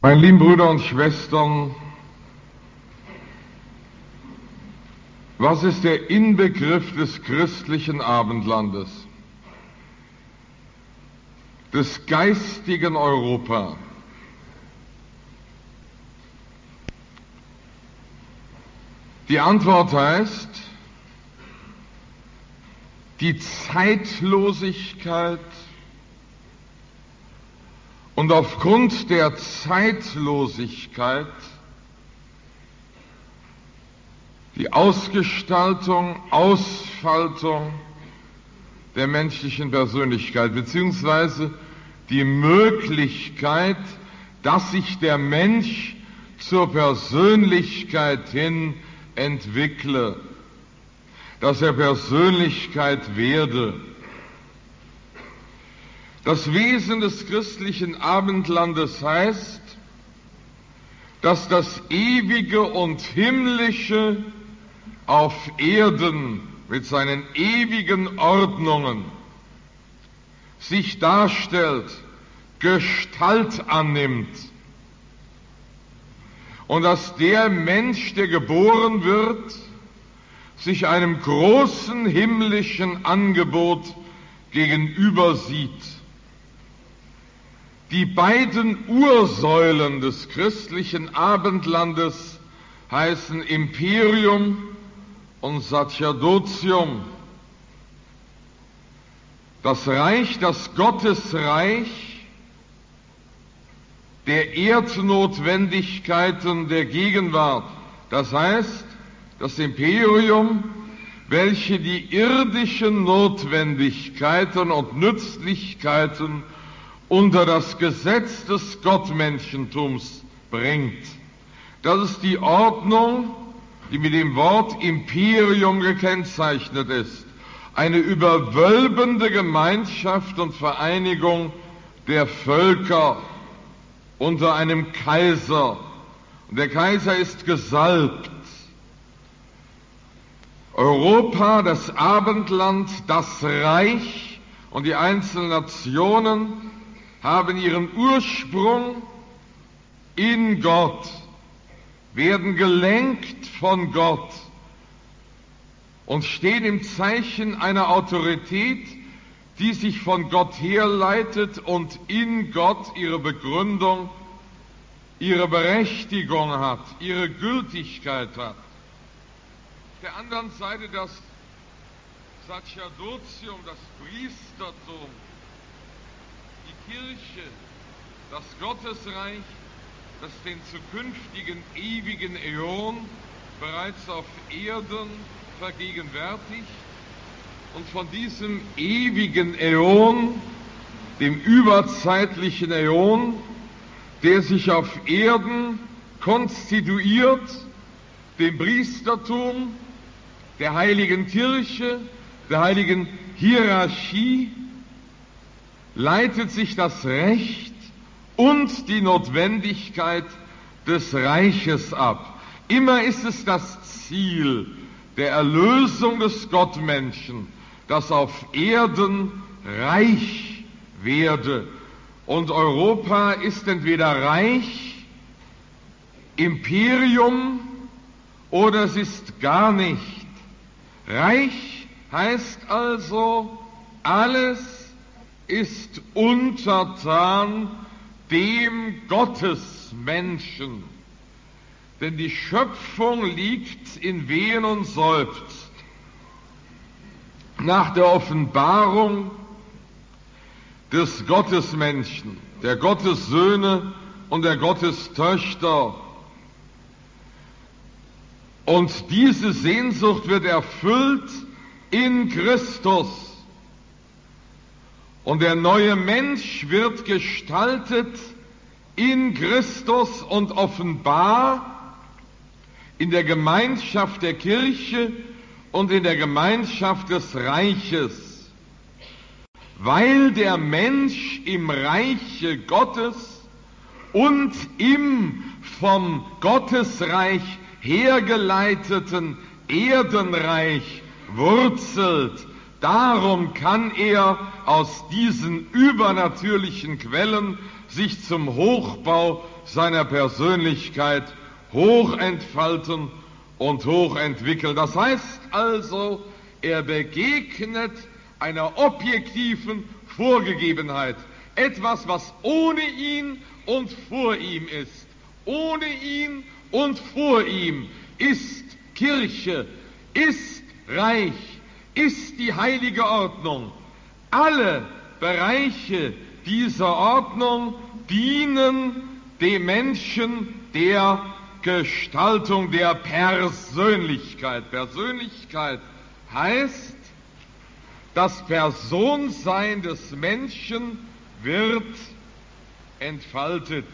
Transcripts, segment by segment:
Meine lieben Brüder und Schwestern, was ist der Inbegriff des christlichen Abendlandes, des geistigen Europa? Die Antwort heißt, die Zeitlosigkeit und aufgrund der Zeitlosigkeit die Ausgestaltung, Ausfaltung der menschlichen Persönlichkeit, beziehungsweise die Möglichkeit, dass sich der Mensch zur Persönlichkeit hin entwickle, dass er Persönlichkeit werde. Das Wesen des christlichen Abendlandes heißt, dass das Ewige und Himmlische auf Erden mit seinen ewigen Ordnungen sich darstellt, Gestalt annimmt und dass der Mensch, der geboren wird, sich einem großen himmlischen Angebot gegenüber sieht. Die beiden Ursäulen des christlichen Abendlandes heißen Imperium und Sacerdotium. Das Reich, das Gottesreich der Erdnotwendigkeiten der Gegenwart. Das heißt, das Imperium, welche die irdischen Notwendigkeiten und Nützlichkeiten unter das Gesetz des Gottmenschentums bringt. Das ist die Ordnung, die mit dem Wort Imperium gekennzeichnet ist. Eine überwölbende Gemeinschaft und Vereinigung der Völker unter einem Kaiser. Und der Kaiser ist gesalbt. Europa, das Abendland, das Reich und die einzelnen Nationen haben ihren Ursprung in Gott, werden gelenkt von Gott und stehen im Zeichen einer Autorität, die sich von Gott herleitet und in Gott ihre Begründung, ihre Berechtigung hat, ihre Gültigkeit hat. Auf der anderen Seite das Sacerdotium, das Priestertum, Kirche, das Gottesreich, das den zukünftigen ewigen Äon bereits auf Erden vergegenwärtigt und von diesem ewigen Äon, dem überzeitlichen Äon, der sich auf Erden konstituiert, dem Priestertum, der heiligen Kirche, der heiligen Hierarchie, leitet sich das Recht und die Notwendigkeit des Reiches ab. Immer ist es das Ziel der Erlösung des Gottmenschen, dass auf Erden reich werde. Und Europa ist entweder reich, Imperium oder es ist gar nicht. Reich heißt also, alles ist untertan dem Gottesmenschen. Denn die Schöpfung liegt in Wehen und seufzt nach der Offenbarung des Gottesmenschen, der Gottessöhne und der Gottestöchter. Und diese Sehnsucht wird erfüllt in Christus. Und der neue Mensch wird gestaltet in Christus und offenbar in der Gemeinschaft der Kirche und in der Gemeinschaft des Reiches, weil der Mensch im Reiche Gottes und im vom Gottesreich hergeleiteten Erdenreich wurzelt. Darum kann er aus diesen übernatürlichen Quellen sich zum Hochbau seiner Persönlichkeit hochentfalten und hochentwickeln. Das heißt also, er begegnet einer objektiven Vorgegebenheit, etwas, was ohne ihn und vor ihm ist. Ohne ihn und vor ihm ist Kirche, ist Reich, ist die heilige Ordnung. Alle Bereiche dieser Ordnung dienen dem Menschen der Gestaltung der Persönlichkeit. Persönlichkeit heißt, das Personsein des Menschen wird entfaltet.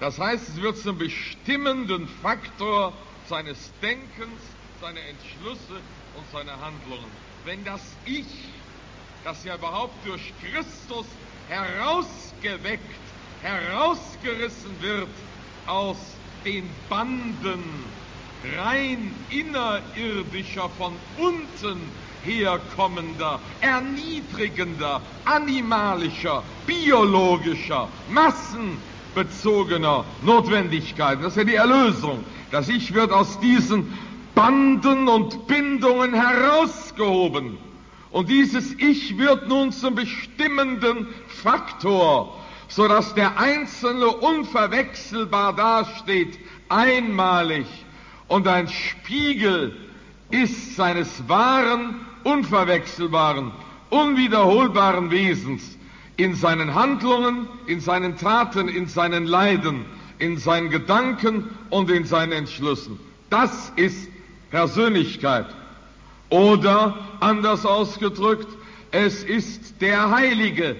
Das heißt, es wird zum bestimmenden Faktor seines Denkens, seiner Entschlüsse und seiner Handlungen. Wenn das Ich, das ja überhaupt durch Christus herausgeweckt, herausgerissen wird aus den Banden rein innerirdischer, von unten herkommender, erniedrigender, animalischer, biologischer, massenbezogener Notwendigkeiten. Das ist ja die Erlösung. Das Ich wird aus diesen Banden und Bindungen herausgehoben. Und dieses Ich wird nun zum bestimmenden Faktor, sodass der Einzelne unverwechselbar dasteht, einmalig und ein Spiegel ist seines wahren, unverwechselbaren, unwiederholbaren Wesens in seinen Handlungen, in seinen Taten, in seinen Leiden, in seinen Gedanken und in seinen Entschlüssen. Das ist Persönlichkeit. Oder anders ausgedrückt, es ist der Heilige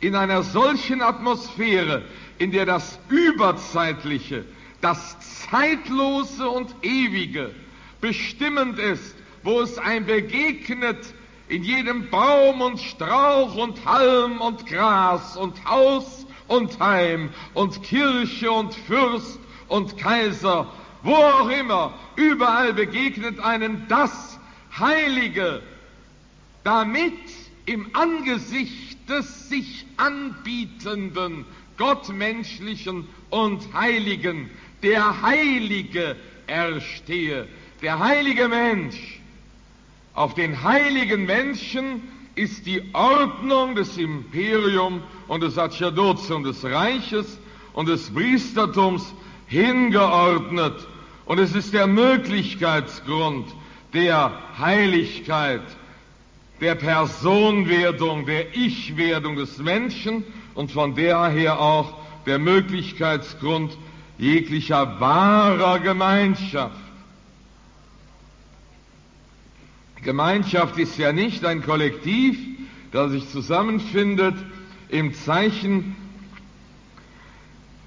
in einer solchen Atmosphäre, in der das Überzeitliche, das Zeitlose und Ewige bestimmend ist, wo es ein begegnet in jedem Baum und Strauch und Halm und Gras und Haus und Heim und Kirche und Fürst und Kaiser, wo auch immer, überall begegnet einem das Heilige, damit im Angesicht des sich anbietenden Gottmenschlichen und Heiligen der Heilige erstehe, der heilige Mensch. Auf den heiligen Menschen ist die Ordnung des Imperium und des Sacerdotium des Reiches und des Priestertums hingeordnet. Und es ist der Möglichkeitsgrund der Heiligkeit, der Personwerdung, der Ich-Werdung des Menschen und von daher auch der Möglichkeitsgrund jeglicher wahrer Gemeinschaft. Gemeinschaft ist ja nicht ein Kollektiv, das sich zusammenfindet im Zeichen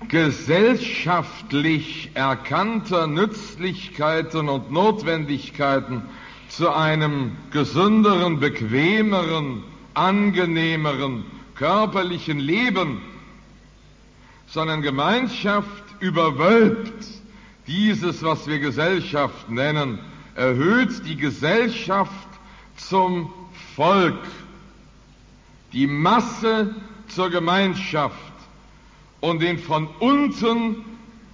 gesellschaftlich erkannter Nützlichkeiten und Notwendigkeiten zu einem gesünderen, bequemeren, angenehmeren, körperlichen Leben, sondern Gemeinschaft überwölbt. Dieses, was wir Gesellschaft nennen, erhöht die Gesellschaft zum Volk, die Masse zur Gemeinschaft und den von unten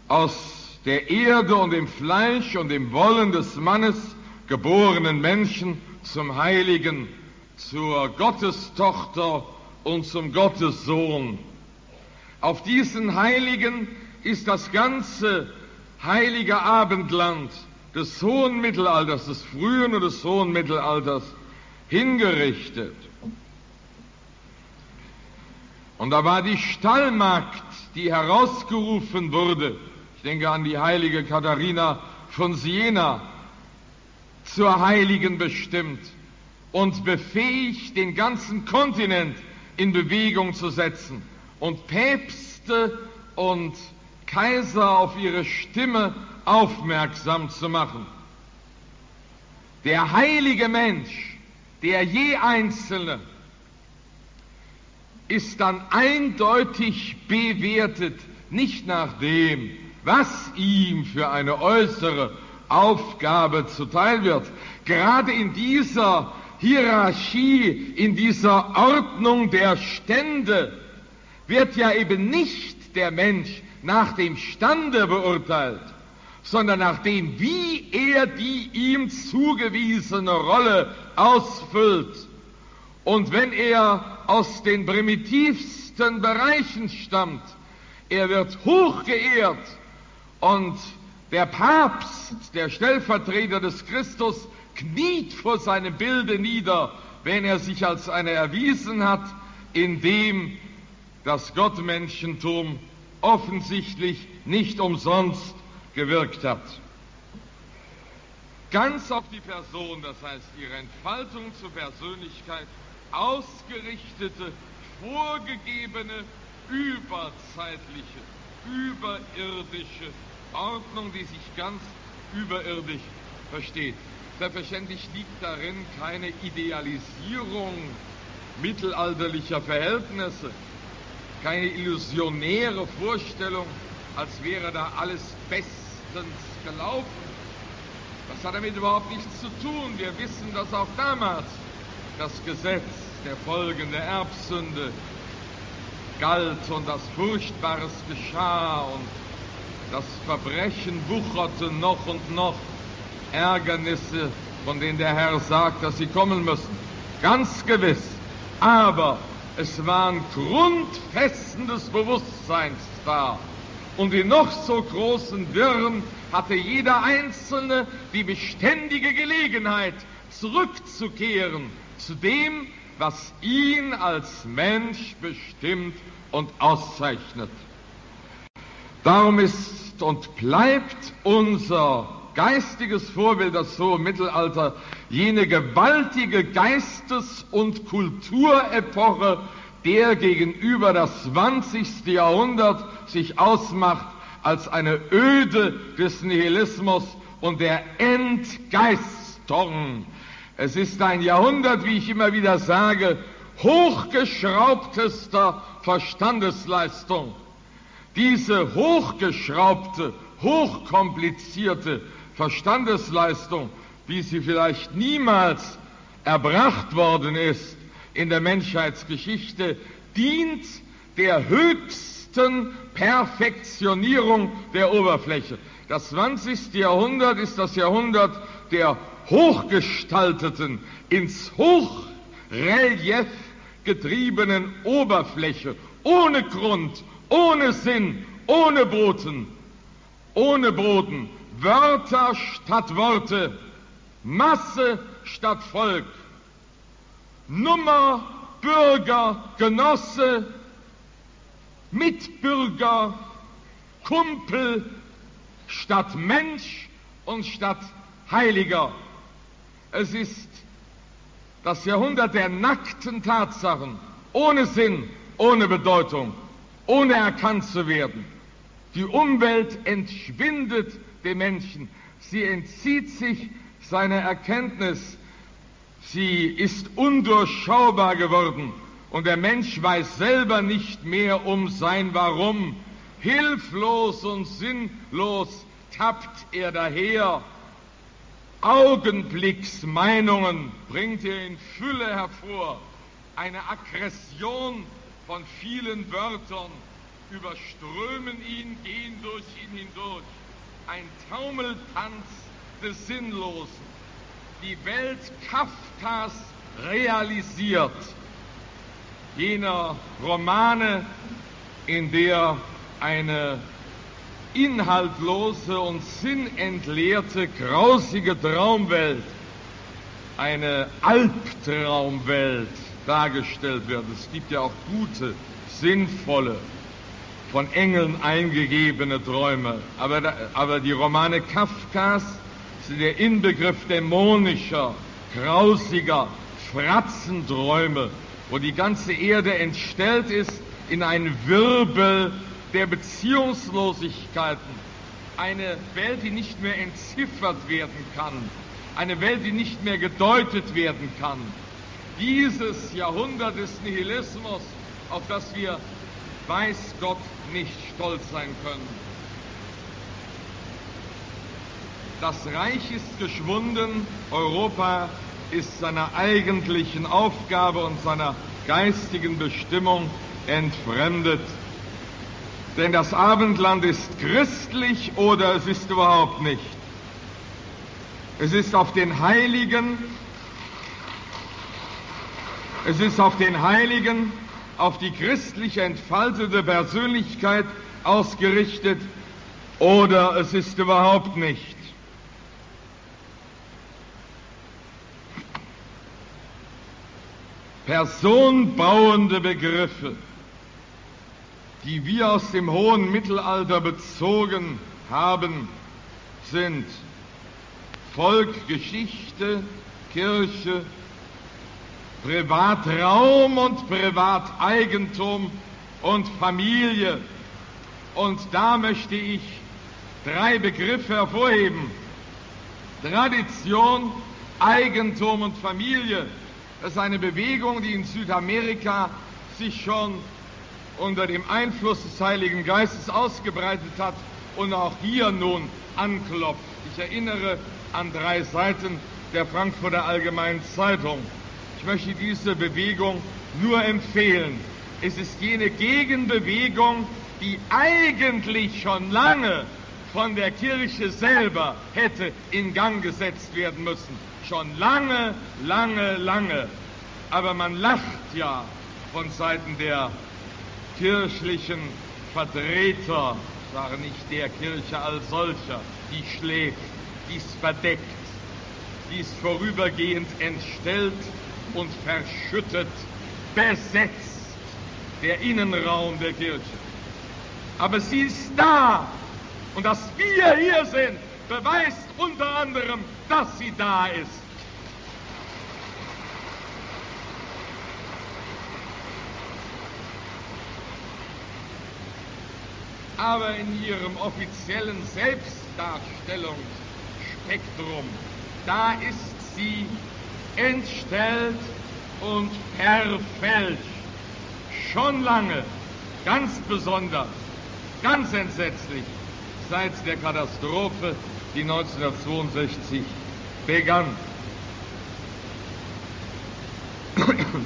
aus der Erde und dem Fleisch und dem Wollen des Mannes geborenen Menschen zum Heiligen, zur Gottestochter und zum Gottessohn. Auf diesen Heiligen ist das ganze heilige Abendland des hohen Mittelalters, des frühen und des hohen Mittelalters hingerichtet. Und da war die Stallmagd, die herausgerufen wurde, ich denke an die heilige Katharina von Siena, zur Heiligen bestimmt und befähigt, den ganzen Kontinent in Bewegung zu setzen. Und Päpste und Kaiser auf ihre Stimme aufmerksam zu machen. Der heilige Mensch, der je Einzelne, ist dann eindeutig bewertet, nicht nach dem, was ihm für eine äußere Aufgabe zuteil wird. Gerade in dieser Hierarchie, in dieser Ordnung der Stände wird ja eben nicht der Mensch nach dem Stande beurteilt, sondern nach dem, wie er die ihm zugewiesene Rolle ausfüllt. Und wenn er aus den primitivsten Bereichen stammt, er wird hochgeehrt und der Papst, der Stellvertreter des Christus, kniet vor seinem Bilde nieder, wenn er sich als einer erwiesen hat, in dem das Gottmenschentum offensichtlich nicht umsonst gewirkt hat. Ganz auf die Person, das heißt ihre Entfaltung zur Persönlichkeit, ausgerichtete, vorgegebene, überzeitliche, überirdische Ordnung, die sich ganz überirdisch versteht. Selbstverständlich liegt darin keine Idealisierung mittelalterlicher Verhältnisse, keine illusionäre Vorstellung, als wäre da alles bestens gelaufen. Das hat damit überhaupt nichts zu tun. Wir wissen, dass auch damals das Gesetz der Folgen der Erbsünde galt und dass Furchtbares geschah und das Verbrechen wucherte noch und noch. Ärgernisse, von denen der Herr sagt, dass sie kommen müssen. Ganz gewiss. Aber es waren Grundfesten des Bewusstseins da. Und in noch so großen Wirren hatte jeder Einzelne die beständige Gelegenheit, zurückzukehren zu dem, was ihn als Mensch bestimmt und auszeichnet. Darum ist und bleibt unser geistiges Vorbild, das so im Mittelalter jene gewaltige Geistes- und Kulturepoche, der gegenüber das 20. Jahrhundert sich ausmacht als eine Öde des Nihilismus und der Entgeistung. Es ist ein Jahrhundert, wie ich immer wieder sage, hochgeschraubtester Verstandesleistung. Diese hochgeschraubte, hochkomplizierte Verstandesleistung, wie sie vielleicht niemals erbracht worden ist in der Menschheitsgeschichte, dient der höchsten Perfektionierung der Oberfläche. Das 20. Jahrhundert ist das Jahrhundert der hochgestalteten, ins Hochrelief getriebenen Oberfläche, ohne Grund, ohne Sinn, ohne Boten, ohne Boden, Wörter statt Worte, Masse statt Volk, Nummer, Bürger, Genosse, Mitbürger, Kumpel statt Mensch und statt Heiliger. Es ist das Jahrhundert der nackten Tatsachen, ohne Sinn, ohne Bedeutung, ohne erkannt zu werden. Die Umwelt entschwindet dem Menschen. Sie entzieht sich seiner Erkenntnis. Sie ist undurchschaubar geworden und der Mensch weiß selber nicht mehr um sein Warum. Hilflos und sinnlos tappt er daher. Augenblicksmeinungen bringt er in Fülle hervor. Eine Aggression von vielen Wörtern überströmen ihn, gehen durch ihn hindurch. Ein Taumeltanz des Sinnlosen. Die Welt Kafkas realisiert. Jener Romane, in der eine inhaltlose und sinnentleerte, grausige Traumwelt, eine Albtraumwelt dargestellt wird. Es gibt ja auch gute, sinnvolle, von Engeln eingegebene Träume. Aber, aber die Romane Kafkas sind der Inbegriff dämonischer, grausiger Fratzenträume, wo die ganze Erde entstellt ist in einen Wirbel der Beziehungslosigkeiten. Eine Welt, die nicht mehr entziffert werden kann. Eine Welt, die nicht mehr gedeutet werden kann dieses Jahrhundert des Nihilismus, auf das wir, weiß Gott, nicht stolz sein können. Das Reich ist geschwunden, Europa ist seiner eigentlichen Aufgabe und seiner geistigen Bestimmung entfremdet. Denn das Abendland ist christlich oder es ist überhaupt nicht. Es ist auf den Heiligen, es ist auf den Heiligen, auf die christliche entfaltete Persönlichkeit ausgerichtet oder es ist überhaupt nicht. Personbauende Begriffe, die wir aus dem hohen Mittelalter bezogen haben, sind Volk, Geschichte, Kirche, Privatraum und Privateigentum und Familie. Und da möchte ich drei Begriffe hervorheben. Tradition, Eigentum und Familie. Das ist eine Bewegung, die in Südamerika sich schon unter dem Einfluss des Heiligen Geistes ausgebreitet hat und auch hier nun anklopft. Ich erinnere an drei Seiten der Frankfurter Allgemeinen Zeitung. Ich möchte diese Bewegung nur empfehlen. Es ist jene Gegenbewegung, die eigentlich schon lange von der Kirche selber hätte in Gang gesetzt werden müssen. Schon lange, lange, lange. Aber man lacht ja von Seiten der kirchlichen Vertreter, ich sage nicht der Kirche als solcher, die schläft, die ist verdeckt, die ist vorübergehend entstellt und verschüttet, besetzt der Innenraum der Kirche. Aber sie ist da. Und dass wir hier sind, beweist unter anderem, dass sie da ist. Aber in ihrem offiziellen Selbstdarstellungsspektrum, da ist sie entstellt und verfälscht. Schon lange, ganz besonders, ganz entsetzlich, seit der Katastrophe, die 1962 begann.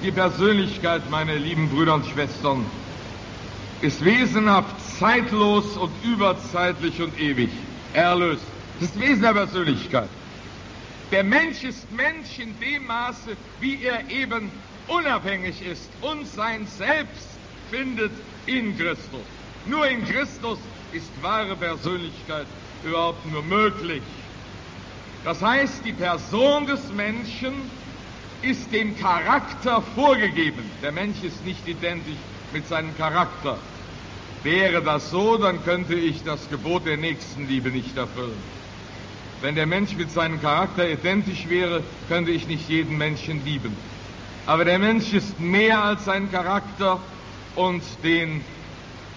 Die Persönlichkeit, meine lieben Brüder und Schwestern, ist wesenhaft zeitlos und überzeitlich und ewig. Erlöst. Das ist Wesen der Persönlichkeit. Der Mensch ist Mensch in dem Maße, wie er eben unabhängig ist und sein Selbst findet in Christus. Nur in Christus ist wahre Persönlichkeit überhaupt nur möglich. Das heißt, die Person des Menschen ist dem Charakter vorgegeben. Der Mensch ist nicht identisch mit seinem Charakter. Wäre das so, dann könnte ich das Gebot der Nächstenliebe nicht erfüllen. Wenn der Mensch mit seinem Charakter identisch wäre, könnte ich nicht jeden Menschen lieben. Aber der Mensch ist mehr als sein Charakter und den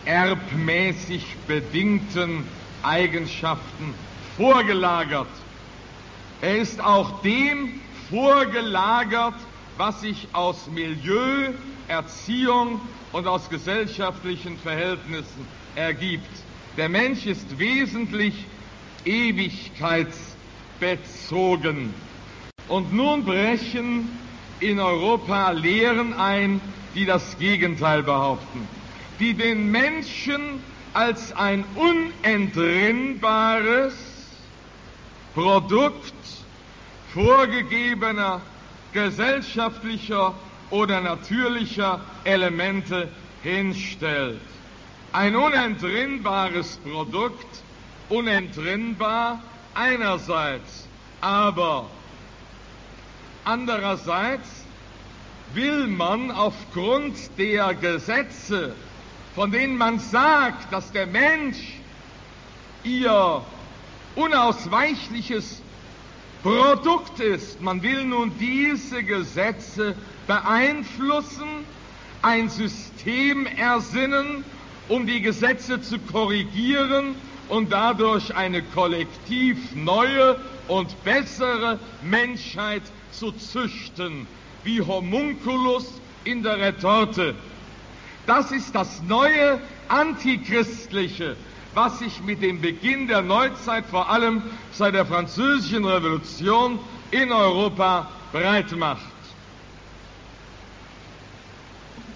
erbmäßig bedingten Eigenschaften vorgelagert. Er ist auch dem vorgelagert, was sich aus Milieu, Erziehung und aus gesellschaftlichen Verhältnissen ergibt. Der Mensch ist wesentlich ewigkeitsbezogen. Und nun brechen in Europa Lehren ein, die das Gegenteil behaupten, die den Menschen als ein unentrinnbares Produkt vorgegebener gesellschaftlicher oder natürlicher Elemente hinstellt. Ein unentrinnbares Produkt, unentrinnbar einerseits, aber andererseits will man aufgrund der Gesetze, von denen man sagt, dass der Mensch ihr unausweichliches Produkt ist. Man will nun diese Gesetze beeinflussen, ein System ersinnen, um die Gesetze zu korrigieren und dadurch eine kollektiv neue und bessere Menschheit zu züchten, wie Homunculus in der Retorte. Das ist das neue Antichristliche, was sich mit dem Beginn der Neuzeit, vor allem seit der Französischen Revolution in Europa breit macht.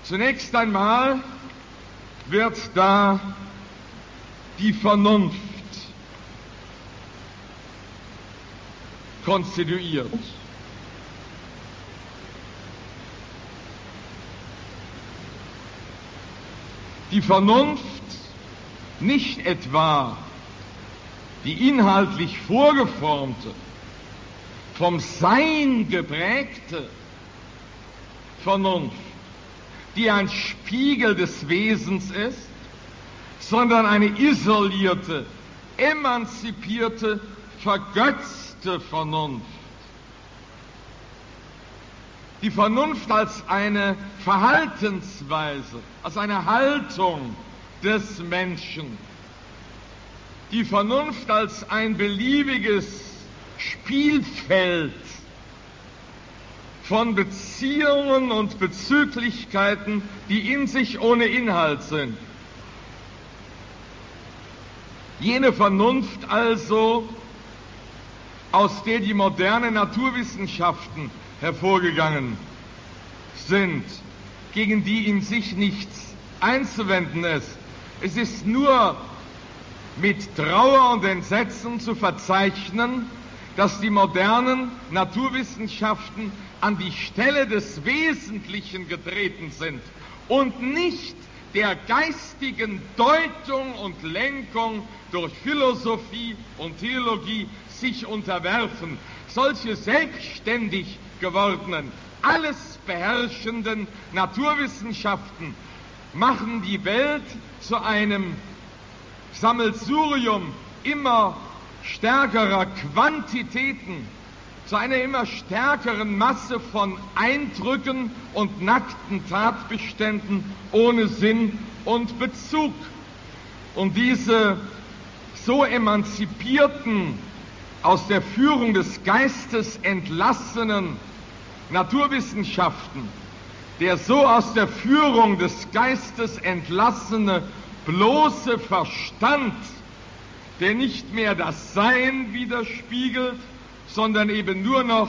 Zunächst einmal wird da die Vernunft konstituiert. Die Vernunft nicht etwa die inhaltlich vorgeformte, vom Sein geprägte Vernunft, die ein Spiegel des Wesens ist, sondern eine isolierte, emanzipierte, vergötzte Vernunft. Die Vernunft als eine Verhaltensweise, als eine Haltung des Menschen. Die Vernunft als ein beliebiges Spielfeld von Beziehungen und Bezüglichkeiten, die in sich ohne Inhalt sind. Jene Vernunft also, aus der die modernen Naturwissenschaften hervorgegangen sind, gegen die in sich nichts einzuwenden ist. Es ist nur mit Trauer und Entsetzen zu verzeichnen, dass die modernen Naturwissenschaften an die Stelle des Wesentlichen getreten sind und nicht der geistigen Deutung und Lenkung durch Philosophie und Theologie sich unterwerfen. Solche selbstständig gewordenen, alles beherrschenden Naturwissenschaften machen die Welt zu einem Sammelsurium immer stärkerer Quantitäten, zu einer immer stärkeren Masse von Eindrücken und nackten Tatbeständen ohne Sinn und Bezug. Und diese so emanzipierten, aus der Führung des Geistes entlassenen Naturwissenschaften, der so aus der Führung des Geistes entlassene bloße Verstand, der nicht mehr das Sein widerspiegelt, sondern eben nur noch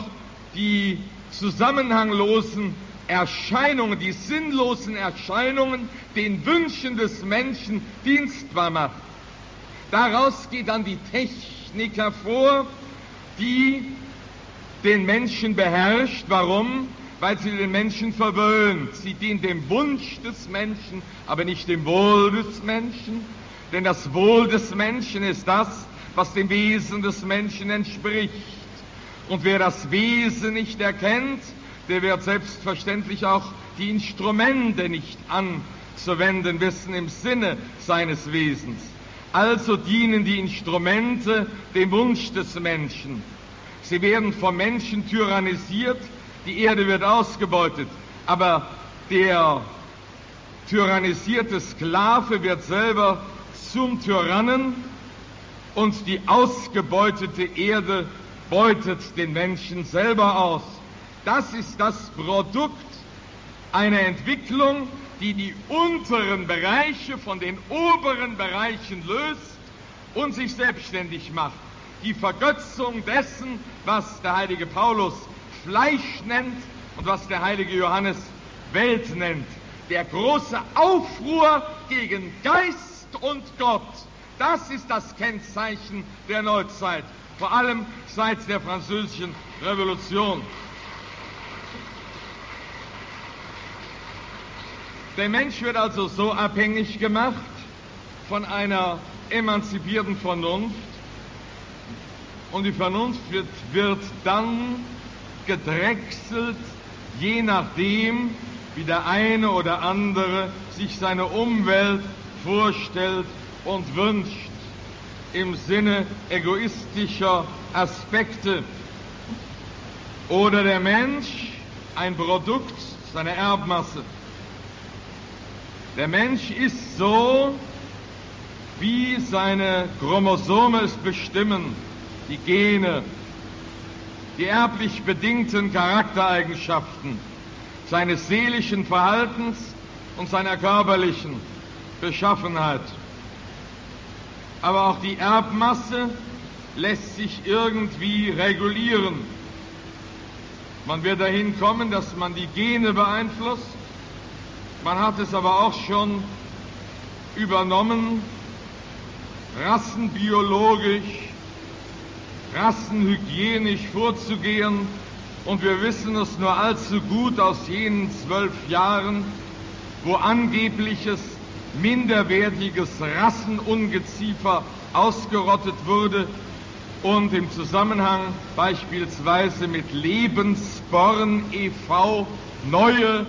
die zusammenhanglosen Erscheinungen, die sinnlosen Erscheinungen den Wünschen des Menschen dienstbar macht. Daraus geht dann die Technik hervor, die den Menschen beherrscht. Warum? Weil sie den Menschen verwöhnt. Sie dient dem Wunsch des Menschen, aber nicht dem Wohl des Menschen. Denn das Wohl des Menschen ist das, was dem Wesen des Menschen entspricht. Und wer das Wesen nicht erkennt, der wird selbstverständlich auch die Instrumente nicht anzuwenden wissen im Sinne seines Wesens. Also dienen die Instrumente dem Wunsch des Menschen. Sie werden vom Menschen tyrannisiert, die Erde wird ausgebeutet, aber der tyrannisierte Sklave wird selber zum Tyrannen und die ausgebeutete Erde beutet den Menschen selber aus. Das ist das Produkt einer Entwicklung, die die unteren Bereiche von den oberen Bereichen löst und sich selbstständig macht die Vergötzung dessen, was der heilige Paulus Fleisch nennt und was der heilige Johannes Welt nennt. Der große Aufruhr gegen Geist und Gott, das ist das Kennzeichen der Neuzeit, vor allem seit der französischen Revolution. Der Mensch wird also so abhängig gemacht von einer emanzipierten Vernunft, und die Vernunft wird, wird dann gedrechselt, je nachdem, wie der eine oder andere sich seine Umwelt vorstellt und wünscht, im Sinne egoistischer Aspekte. Oder der Mensch ein Produkt seiner Erbmasse. Der Mensch ist so, wie seine Chromosome es bestimmen die Gene, die erblich bedingten Charaktereigenschaften seines seelischen Verhaltens und seiner körperlichen Beschaffenheit. Aber auch die Erbmasse lässt sich irgendwie regulieren. Man wird dahin kommen, dass man die Gene beeinflusst. Man hat es aber auch schon übernommen, rassenbiologisch, rassenhygienisch vorzugehen. Und wir wissen es nur allzu gut aus jenen zwölf Jahren, wo angebliches minderwertiges Rassenungeziefer ausgerottet wurde und im Zusammenhang beispielsweise mit Lebensborn e.V. neue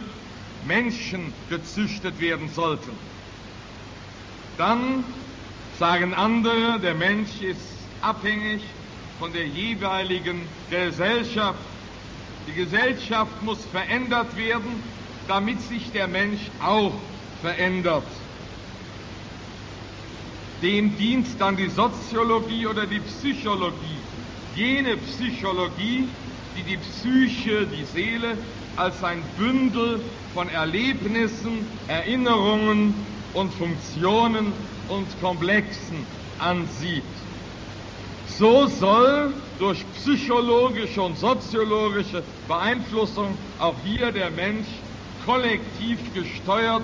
Menschen gezüchtet werden sollten. Dann sagen andere, der Mensch ist abhängig von der jeweiligen Gesellschaft. Die Gesellschaft muss verändert werden, damit sich der Mensch auch verändert. Dem dient dann die Soziologie oder die Psychologie. Jene Psychologie, die die Psyche, die Seele, als ein Bündel von Erlebnissen, Erinnerungen und Funktionen und Komplexen ansieht. So soll durch psychologische und soziologische Beeinflussung auch hier der Mensch kollektiv gesteuert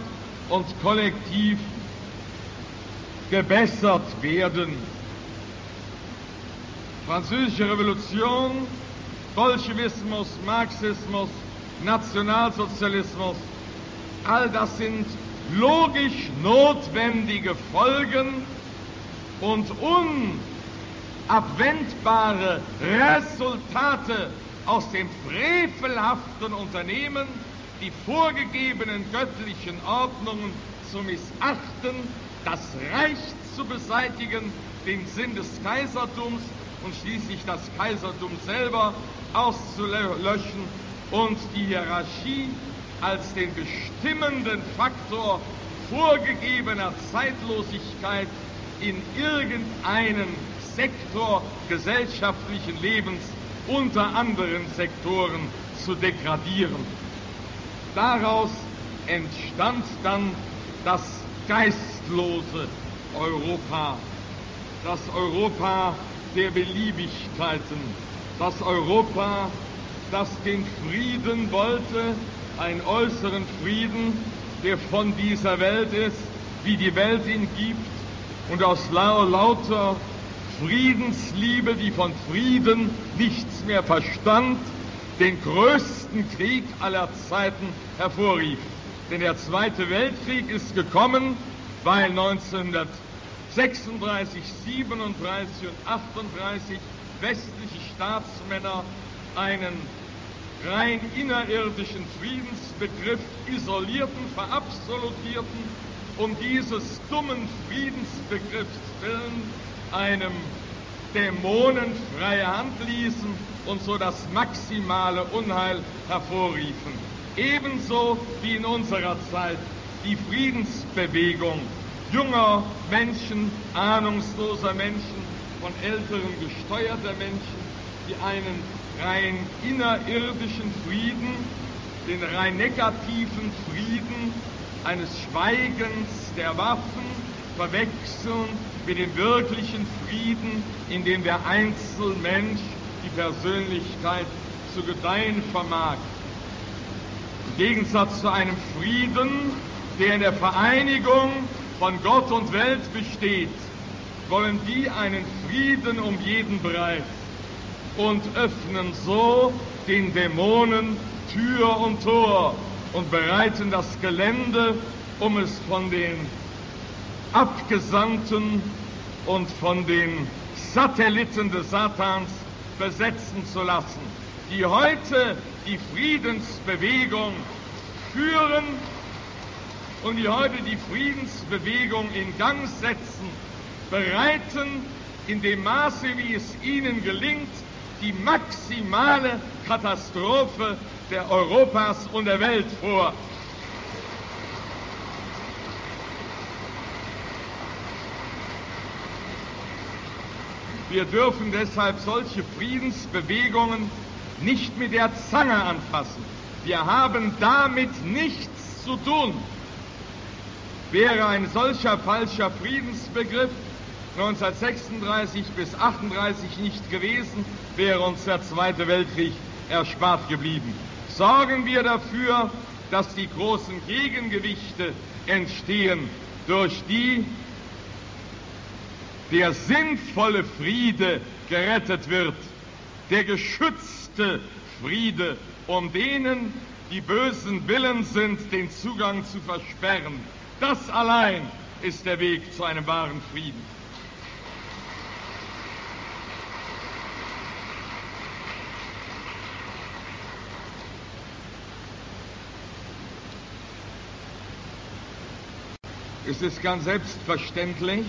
und kollektiv gebessert werden. Französische Revolution, Bolschewismus, Marxismus, Nationalsozialismus, all das sind logisch notwendige Folgen und unabwendbare Resultate aus dem frevelhaften Unternehmen, die vorgegebenen göttlichen Ordnungen zu missachten, das Reich zu beseitigen, den Sinn des Kaisertums und schließlich das Kaisertum selber auszulöschen und die Hierarchie als den bestimmenden Faktor vorgegebener Zeitlosigkeit in irgendeinen Sektor gesellschaftlichen Lebens unter anderen Sektoren zu degradieren. Daraus entstand dann das geistlose Europa, das Europa der Beliebigkeiten, das Europa, das den Frieden wollte, einen äußeren Frieden, der von dieser Welt ist, wie die Welt ihn gibt, und aus lauter Friedensliebe, die von Frieden nichts mehr verstand, den größten Krieg aller Zeiten hervorrief. Denn der Zweite Weltkrieg ist gekommen, weil 1936, 37 und 38 westliche Staatsmänner einen rein innerirdischen Friedensbegriff isolierten, verabsolutierten, um dieses dummen Friedensbegriffs willen einem Dämonen freie Hand ließen und so das maximale Unheil hervorriefen. Ebenso wie in unserer Zeit die Friedensbewegung junger Menschen, ahnungsloser Menschen, von Älteren gesteuerter Menschen, die einen rein innerirdischen Frieden, den rein negativen Frieden eines Schweigens der Waffen verwechseln mit dem wirklichen Frieden, in dem der Einzelmensch die Persönlichkeit zu gedeihen vermag. Im Gegensatz zu einem Frieden, der in der Vereinigung von Gott und Welt besteht, wollen die einen Frieden um jeden Preis und öffnen so den Dämonen Tür und Tor und bereiten das Gelände, um es von den Abgesandten und von den Satelliten des Satans besetzen zu lassen, die heute die Friedensbewegung führen und die heute die Friedensbewegung in Gang setzen, bereiten in dem Maße, wie es ihnen gelingt, die maximale Katastrophe der Europas und der Welt vor. Wir dürfen deshalb solche Friedensbewegungen nicht mit der Zange anfassen. Wir haben damit nichts zu tun. Wäre ein solcher falscher Friedensbegriff 1936 bis 38 nicht gewesen, wäre uns der Zweite Weltkrieg erspart geblieben. Sorgen wir dafür, dass die großen Gegengewichte entstehen, durch die der sinnvolle Friede gerettet wird, der geschützte Friede, um denen, die bösen Willen sind, den Zugang zu versperren. Das allein ist der Weg zu einem wahren Frieden. Es ist ganz selbstverständlich,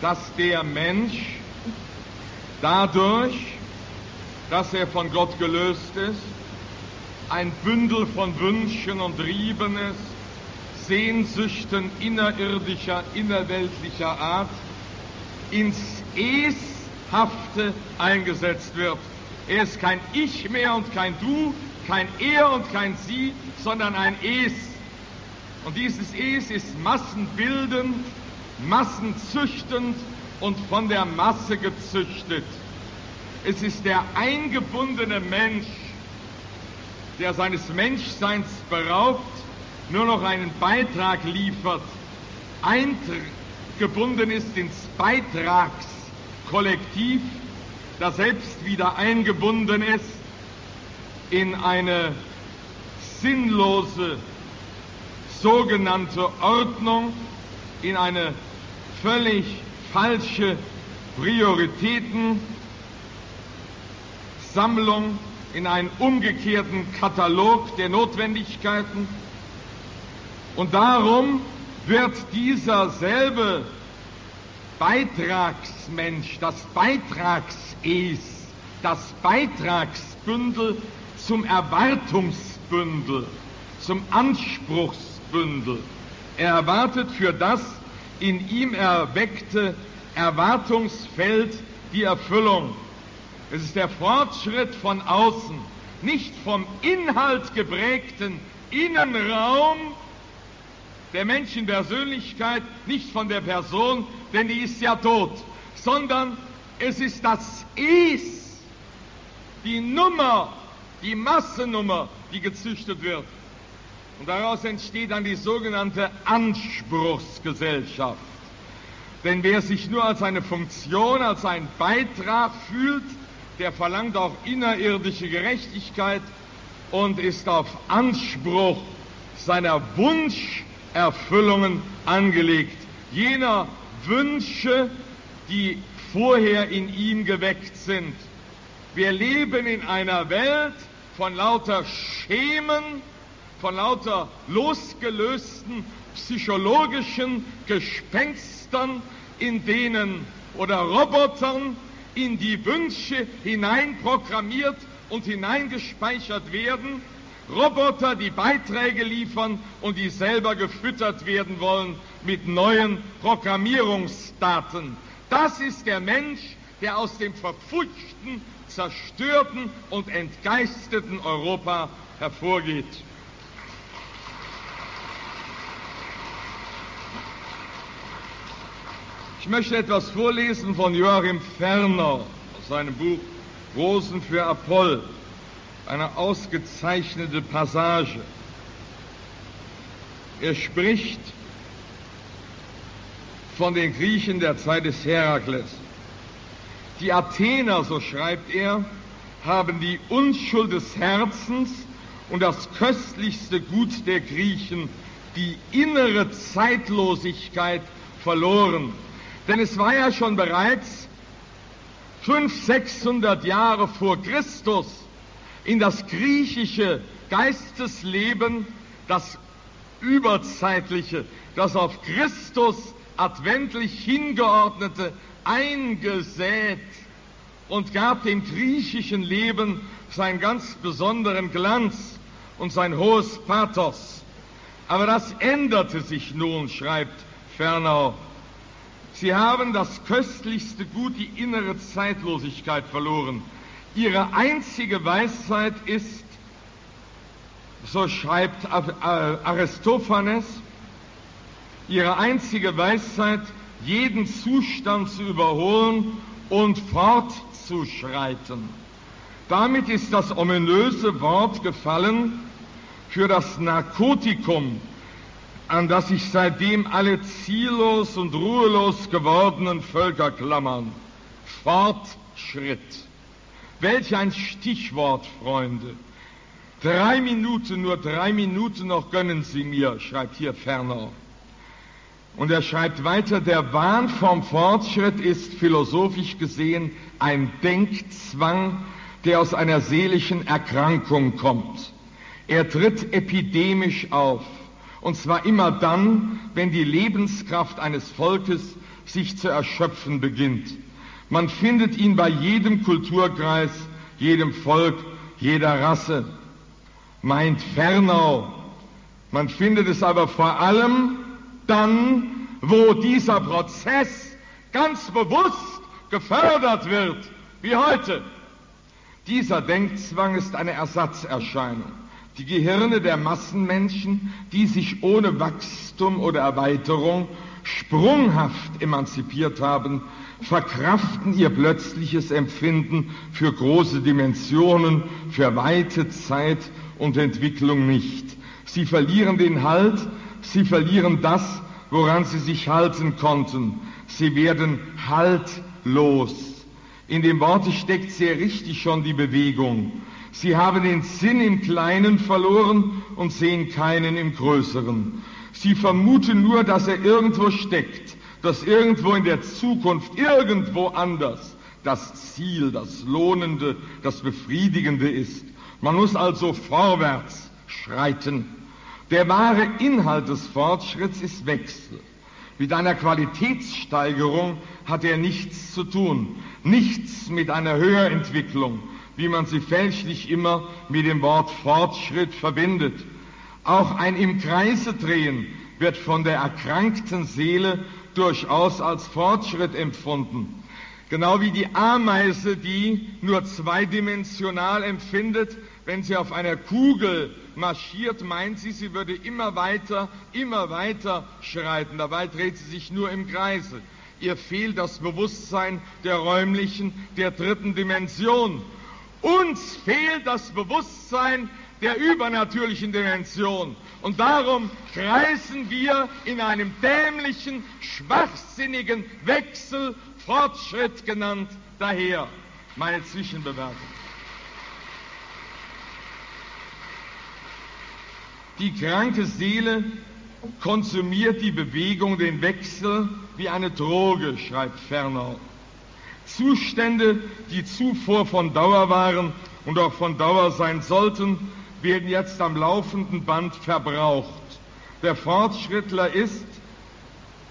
dass der Mensch dadurch, dass er von Gott gelöst ist, ein Bündel von Wünschen und Trieben ist, Sehnsüchten innerirdischer, innerweltlicher Art, ins Eshafte eingesetzt wird. Er ist kein Ich mehr und kein Du, kein Er und kein Sie, sondern ein Es. Und dieses Es ist massenbildend, massenzüchtend und von der Masse gezüchtet. Es ist der eingebundene Mensch, der seines Menschseins beraubt, nur noch einen Beitrag liefert, eingebunden ist ins Beitragskollektiv, das selbst wieder eingebunden ist in eine sinnlose sogenannte Ordnung, in eine völlig falsche Prioritätensammlung, in einen umgekehrten Katalog der Notwendigkeiten. Und darum wird dieser selbe Beitragsmensch, das Beitrags-Es, das Beitragsbündel zum Erwartungsbündel, zum Anspruchsbündel. Er erwartet für das in ihm erweckte Erwartungsfeld die Erfüllung. Es ist der Fortschritt von außen, nicht vom Inhalt geprägten Innenraum der Menschenpersönlichkeit, nicht von der Person, denn die ist ja tot, sondern es ist das Es, die Nummer, die Massennummer, die gezüchtet wird. Und daraus entsteht dann die sogenannte Anspruchsgesellschaft. Denn wer sich nur als eine Funktion, als ein Beitrag fühlt, der verlangt auch innerirdische Gerechtigkeit und ist auf Anspruch seiner Wunscherfüllungen angelegt. Jener Wünsche, die vorher in ihm geweckt sind. Wir leben in einer Welt von lauter Schemen, von lauter losgelösten psychologischen Gespenstern, in denen oder Robotern, in die Wünsche hineinprogrammiert und hineingespeichert werden, Roboter, die Beiträge liefern und die selber gefüttert werden wollen mit neuen Programmierungsdaten. Das ist der Mensch, der aus dem verfuschten, zerstörten und entgeisteten Europa hervorgeht. Ich möchte etwas vorlesen von Joachim Ferner aus seinem Buch Rosen für Apoll, eine ausgezeichnete Passage. Er spricht von den Griechen der Zeit des Herakles. Die Athener, so schreibt er, haben die Unschuld des Herzens und das köstlichste Gut der Griechen, die innere Zeitlosigkeit, verloren. Denn es war ja schon bereits 500, 600 Jahre vor Christus in das griechische Geistesleben, das überzeitliche, das auf Christus adventlich hingeordnete, eingesät und gab dem griechischen Leben seinen ganz besonderen Glanz und sein hohes Pathos. Aber das änderte sich nun, schreibt Fernau Sie haben das köstlichste Gut, die innere Zeitlosigkeit verloren. Ihre einzige Weisheit ist, so schreibt Aristophanes, ihre einzige Weisheit, jeden Zustand zu überholen und fortzuschreiten. Damit ist das ominöse Wort gefallen für das Narkotikum an das sich seitdem alle ziellos und ruhelos gewordenen Völker klammern. Fortschritt. Welch ein Stichwort, Freunde. Drei Minuten, nur drei Minuten noch gönnen Sie mir, schreibt hier Ferner. Und er schreibt weiter, der Wahn vom Fortschritt ist philosophisch gesehen ein Denkzwang, der aus einer seelischen Erkrankung kommt. Er tritt epidemisch auf. Und zwar immer dann, wenn die Lebenskraft eines Volkes sich zu erschöpfen beginnt. Man findet ihn bei jedem Kulturkreis, jedem Volk, jeder Rasse. Meint Fernau. Man findet es aber vor allem dann, wo dieser Prozess ganz bewusst gefördert wird, wie heute. Dieser Denkzwang ist eine Ersatzerscheinung. Die Gehirne der Massenmenschen, die sich ohne Wachstum oder Erweiterung sprunghaft emanzipiert haben, verkraften ihr plötzliches Empfinden für große Dimensionen, für weite Zeit und Entwicklung nicht. Sie verlieren den Halt, sie verlieren das, woran sie sich halten konnten. Sie werden haltlos. In dem Worte steckt sehr richtig schon die Bewegung. Sie haben den Sinn im Kleinen verloren und sehen keinen im Größeren. Sie vermuten nur, dass er irgendwo steckt, dass irgendwo in der Zukunft, irgendwo anders das Ziel, das Lohnende, das Befriedigende ist. Man muss also vorwärts schreiten. Der wahre Inhalt des Fortschritts ist Wechsel. Mit einer Qualitätssteigerung hat er nichts zu tun, nichts mit einer Höherentwicklung, wie man sie fälschlich immer mit dem Wort Fortschritt verbindet. Auch ein im Kreise drehen wird von der erkrankten Seele durchaus als Fortschritt empfunden. Genau wie die Ameise, die nur zweidimensional empfindet, wenn sie auf einer Kugel marschiert, meint sie, sie würde immer weiter, immer weiter schreiten. Dabei dreht sie sich nur im Kreise. Ihr fehlt das Bewusstsein der räumlichen, der dritten Dimension. Uns fehlt das Bewusstsein der übernatürlichen Dimension. Und darum kreisen wir in einem dämlichen, schwachsinnigen Wechsel, Fortschritt genannt, daher. Meine Zwischenbewertung. Die kranke Seele konsumiert die Bewegung, den Wechsel wie eine Droge, schreibt Fernau. Zustände, die zuvor von Dauer waren und auch von Dauer sein sollten, werden jetzt am laufenden Band verbraucht. Der Fortschrittler ist,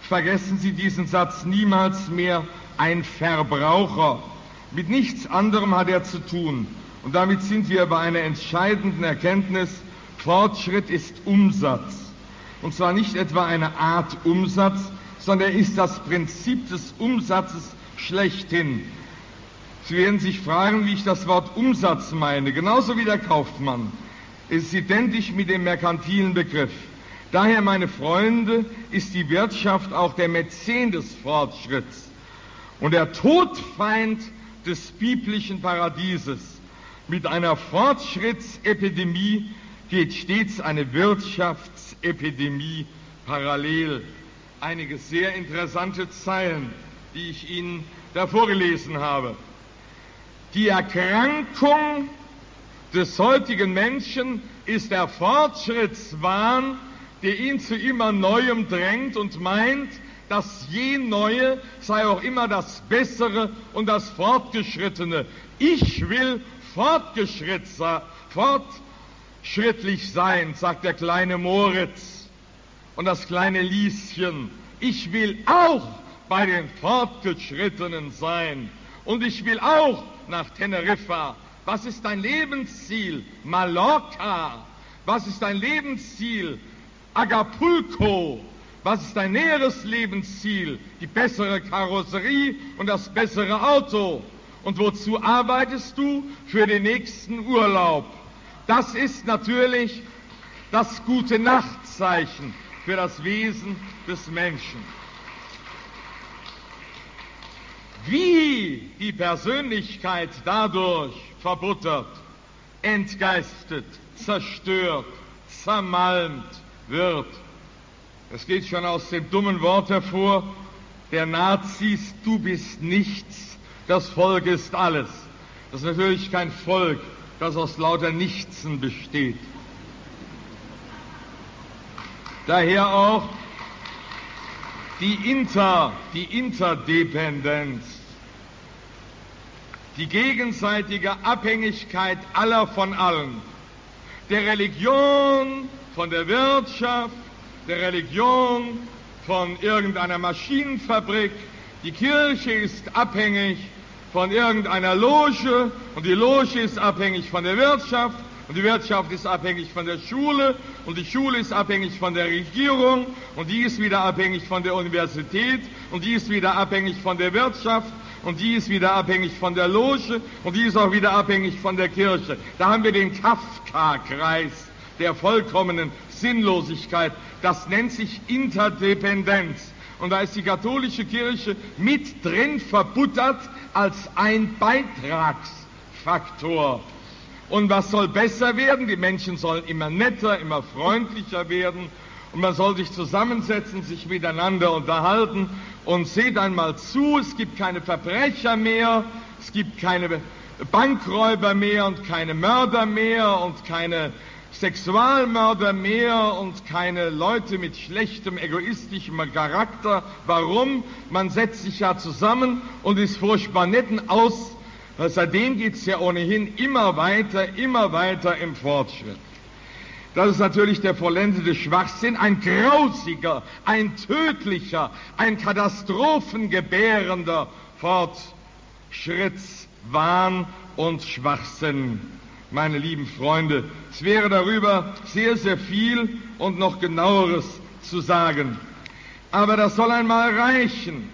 vergessen Sie diesen Satz niemals mehr, ein Verbraucher. Mit nichts anderem hat er zu tun. Und damit sind wir bei einer entscheidenden Erkenntnis. Fortschritt ist Umsatz. Und zwar nicht etwa eine Art Umsatz, sondern er ist das Prinzip des Umsatzes schlechthin. Sie werden sich fragen, wie ich das Wort Umsatz meine. Genauso wie der Kaufmann. Es ist identisch mit dem merkantilen Begriff. Daher, meine Freunde, ist die Wirtschaft auch der Mäzen des Fortschritts und der Todfeind des biblischen Paradieses. Mit einer Fortschrittsepidemie geht stets eine Wirtschaftsepidemie parallel. Einige sehr interessante Zeilen, die ich Ihnen da vorgelesen habe. Die Erkrankung des heutigen Menschen ist der Fortschrittswahn, der ihn zu immer Neuem drängt und meint, das je Neue sei auch immer das Bessere und das Fortgeschrittene. Ich will fortgeschrittlich sein, sagt der kleine Moritz und das kleine Lieschen. Ich will auch bei den Fortgeschrittenen sein und ich will auch nach Teneriffa was ist dein Lebensziel? Mallorca. Was ist dein Lebensziel? Acapulco. Was ist dein näheres Lebensziel? Die bessere Karosserie und das bessere Auto. Und wozu arbeitest du? Für den nächsten Urlaub. Das ist natürlich das gute Nachtzeichen für das Wesen des Menschen. Wie die Persönlichkeit dadurch verbuttert, entgeistet, zerstört, zermalmt wird, Das geht schon aus dem dummen Wort hervor, der Nazis, du bist nichts, das Volk ist alles. Das ist natürlich kein Volk, das aus lauter Nichtsen besteht. Daher auch die Inter, die Interdependenz, die gegenseitige Abhängigkeit aller von allen, der Religion, von der Wirtschaft, der Religion, von irgendeiner Maschinenfabrik. Die Kirche ist abhängig von irgendeiner Loge und die Loge ist abhängig von der Wirtschaft und die Wirtschaft ist abhängig von der Schule und die Schule ist abhängig von der Regierung und die ist wieder abhängig von der Universität und die ist wieder abhängig von der Wirtschaft und die ist wieder abhängig von der Loge und die ist auch wieder abhängig von der Kirche. Da haben wir den Kafka-Kreis der vollkommenen Sinnlosigkeit. Das nennt sich Interdependenz. Und da ist die katholische Kirche mit drin verbuttert als ein Beitragsfaktor. Und was soll besser werden? Die Menschen sollen immer netter, immer freundlicher werden. Und man soll sich zusammensetzen, sich miteinander unterhalten. Und seht einmal zu, es gibt keine Verbrecher mehr, es gibt keine Bankräuber mehr und keine Mörder mehr und keine Sexualmörder mehr und keine Leute mit schlechtem, egoistischem Charakter. Warum? Man setzt sich ja zusammen und ist furchtbar netten aus. Seitdem geht es ja ohnehin immer weiter, immer weiter im Fortschritt. Das ist natürlich der vollendete Schwachsinn, ein grausiger, ein tödlicher, ein katastrophengebärender Fortschrittswahn und Schwachsinn meine lieben Freunde. Es wäre darüber sehr, sehr viel und noch genaueres zu sagen. Aber das soll einmal reichen.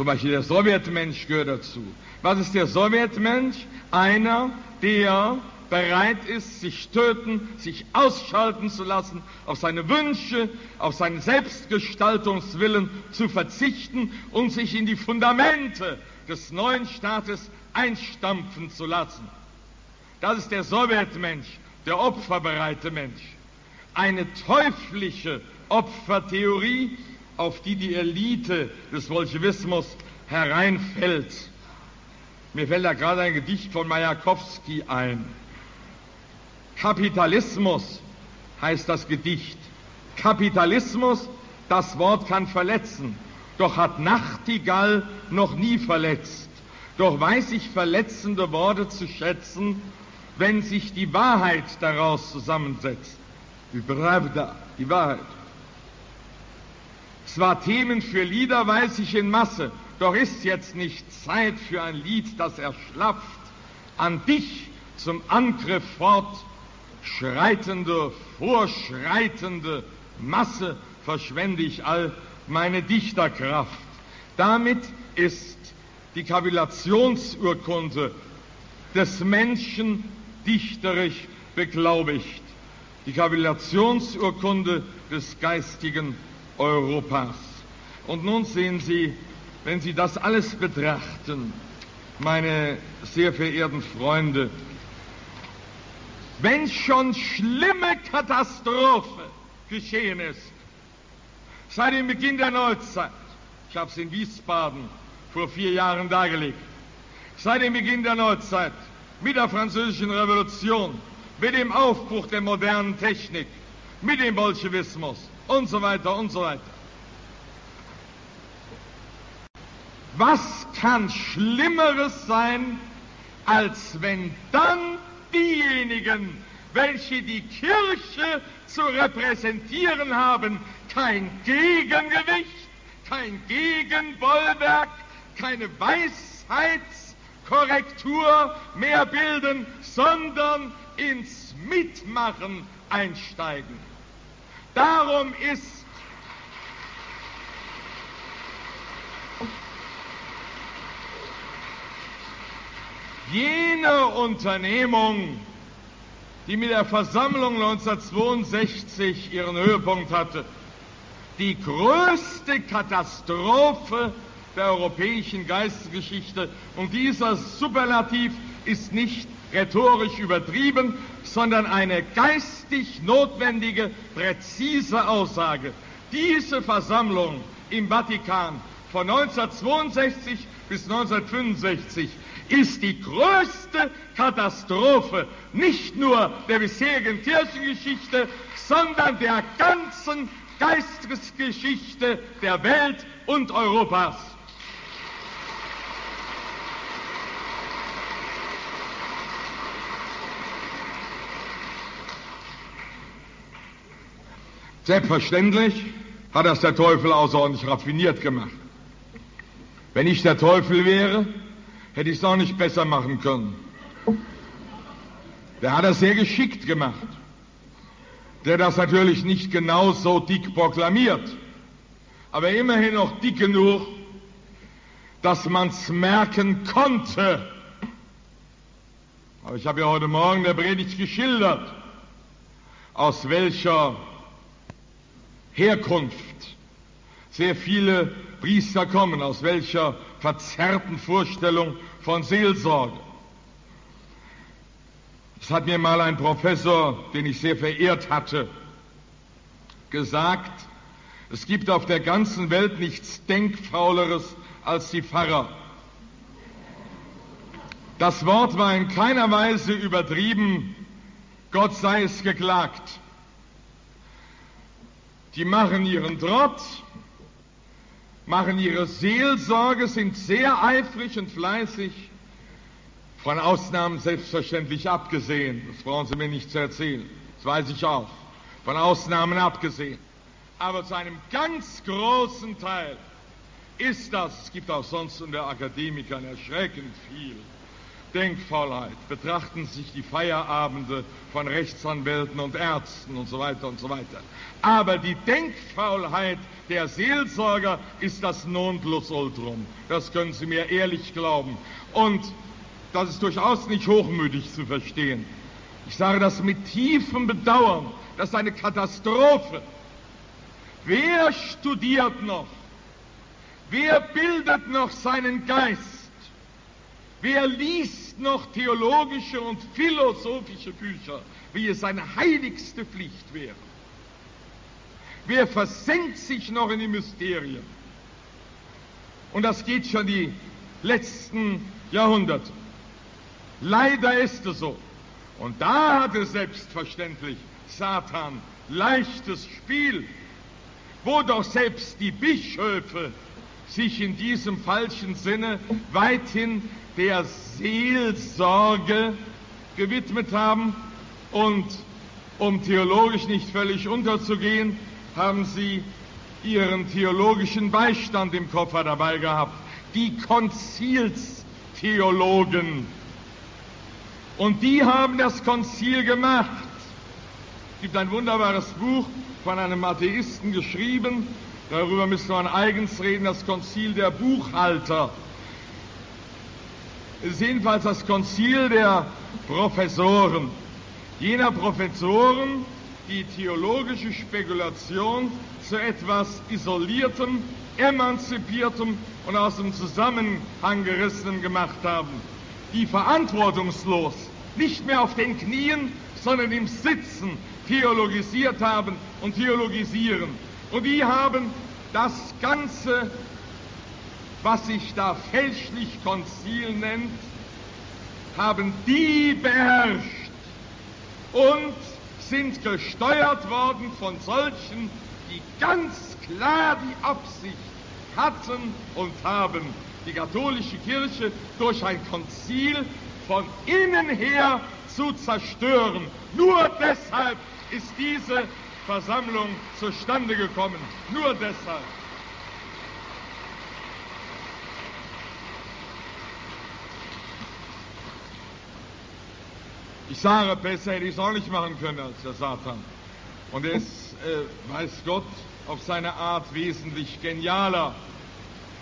Zum Beispiel der Sowjetmensch gehört dazu. Was ist der Sowjetmensch? Einer, der bereit ist, sich töten, sich ausschalten zu lassen, auf seine Wünsche, auf seinen Selbstgestaltungswillen zu verzichten und sich in die Fundamente des neuen Staates einstampfen zu lassen. Das ist der Sowjetmensch, der opferbereite Mensch. Eine teuflische Opfertheorie, auf die die Elite des Bolschewismus hereinfällt. Mir fällt da gerade ein Gedicht von Majakowski ein. Kapitalismus heißt das Gedicht. Kapitalismus, das Wort kann verletzen. Doch hat Nachtigall noch nie verletzt. Doch weiß ich verletzende Worte zu schätzen, wenn sich die Wahrheit daraus zusammensetzt. Die Pravda, die Wahrheit. Zwar Themen für Lieder weiß ich in Masse, doch ist jetzt nicht Zeit für ein Lied, das erschlafft. An dich zum Angriff fort, schreitende, vorschreitende Masse verschwende ich all meine Dichterkraft. Damit ist die Kapitulationsurkunde des Menschen dichterisch beglaubigt. Die Kapitulationsurkunde des geistigen Europas. Und nun sehen Sie, wenn Sie das alles betrachten, meine sehr verehrten Freunde, wenn schon schlimme Katastrophe geschehen ist, Seit dem Beginn der Neuzeit, ich habe es in Wiesbaden vor vier Jahren dargelegt, seit dem Beginn der Neuzeit, mit der französischen Revolution, mit dem Aufbruch der modernen Technik, mit dem Bolschewismus und so weiter und so weiter. Was kann Schlimmeres sein, als wenn dann diejenigen, welche die Kirche zu repräsentieren haben, kein Gegengewicht, kein Gegenbollwerk, keine Weisheitskorrektur mehr bilden, sondern ins Mitmachen einsteigen. Darum ist jene Unternehmung, die mit der Versammlung 1962 ihren Höhepunkt hatte, die größte Katastrophe der europäischen Geistesgeschichte. Und dieser Superlativ ist nicht rhetorisch übertrieben, sondern eine geistig notwendige, präzise Aussage. Diese Versammlung im Vatikan von 1962 bis 1965 ist die größte Katastrophe nicht nur der bisherigen Kirchengeschichte, sondern der ganzen Geistesgeschichte der Welt und Europas. Selbstverständlich hat das der Teufel außerordentlich raffiniert gemacht. Wenn ich der Teufel wäre, hätte ich es auch nicht besser machen können. Der hat das sehr geschickt gemacht. Der das natürlich nicht genau so dick proklamiert, aber immerhin noch dick genug, dass man es merken konnte. Aber ich habe ja heute Morgen der Predigt geschildert, aus welcher Herkunft sehr viele Priester kommen, aus welcher verzerrten Vorstellung von Seelsorge. Das hat mir mal ein Professor, den ich sehr verehrt hatte, gesagt, es gibt auf der ganzen Welt nichts Denkfauleres als die Pfarrer. Das Wort war in keiner Weise übertrieben, Gott sei es geklagt. Die machen ihren Trott, machen ihre Seelsorge, sind sehr eifrig und fleißig, von Ausnahmen selbstverständlich abgesehen. Das brauchen Sie mir nicht zu erzählen. Das weiß ich auch. Von Ausnahmen abgesehen. Aber zu einem ganz großen Teil ist das, es gibt auch sonst unter Akademikern erschreckend viel, Denkfaulheit. Betrachten sich die Feierabende von Rechtsanwälten und Ärzten und so weiter und so weiter. Aber die Denkfaulheit der Seelsorger ist das Nonplusultrum. Das können Sie mir ehrlich glauben. Und das ist durchaus nicht hochmütig zu verstehen. Ich sage das mit tiefem Bedauern. Das ist eine Katastrophe. Wer studiert noch? Wer bildet noch seinen Geist? Wer liest noch theologische und philosophische Bücher, wie es seine heiligste Pflicht wäre? Wer versenkt sich noch in die Mysterien? Und das geht schon die letzten Jahrhunderte. Leider ist es so. Und da hatte selbstverständlich Satan leichtes Spiel, wo doch selbst die Bischöfe sich in diesem falschen Sinne weithin der Seelsorge gewidmet haben und um theologisch nicht völlig unterzugehen, haben sie ihren theologischen Beistand im Koffer dabei gehabt, die Konzilstheologen. Und die haben das Konzil gemacht. Es gibt ein wunderbares Buch von einem Atheisten geschrieben, darüber müssen wir eigens reden, das Konzil der Buchhalter. Es ist jedenfalls das Konzil der Professoren, jener Professoren, die theologische Spekulation zu etwas Isoliertem, Emanzipiertem und aus dem Zusammenhang gerissenem gemacht haben, die verantwortungslos, nicht mehr auf den Knien, sondern im Sitzen theologisiert haben und theologisieren. Und die haben das ganze was sich da fälschlich Konzil nennt, haben die beherrscht und sind gesteuert worden von solchen, die ganz klar die Absicht hatten und haben, die katholische Kirche durch ein Konzil von innen her zu zerstören. Nur deshalb ist diese Versammlung zustande gekommen. Nur deshalb. Ich sage, besser hätte ich es auch nicht machen können als der Satan. Und er ist, äh, weiß Gott, auf seine Art wesentlich genialer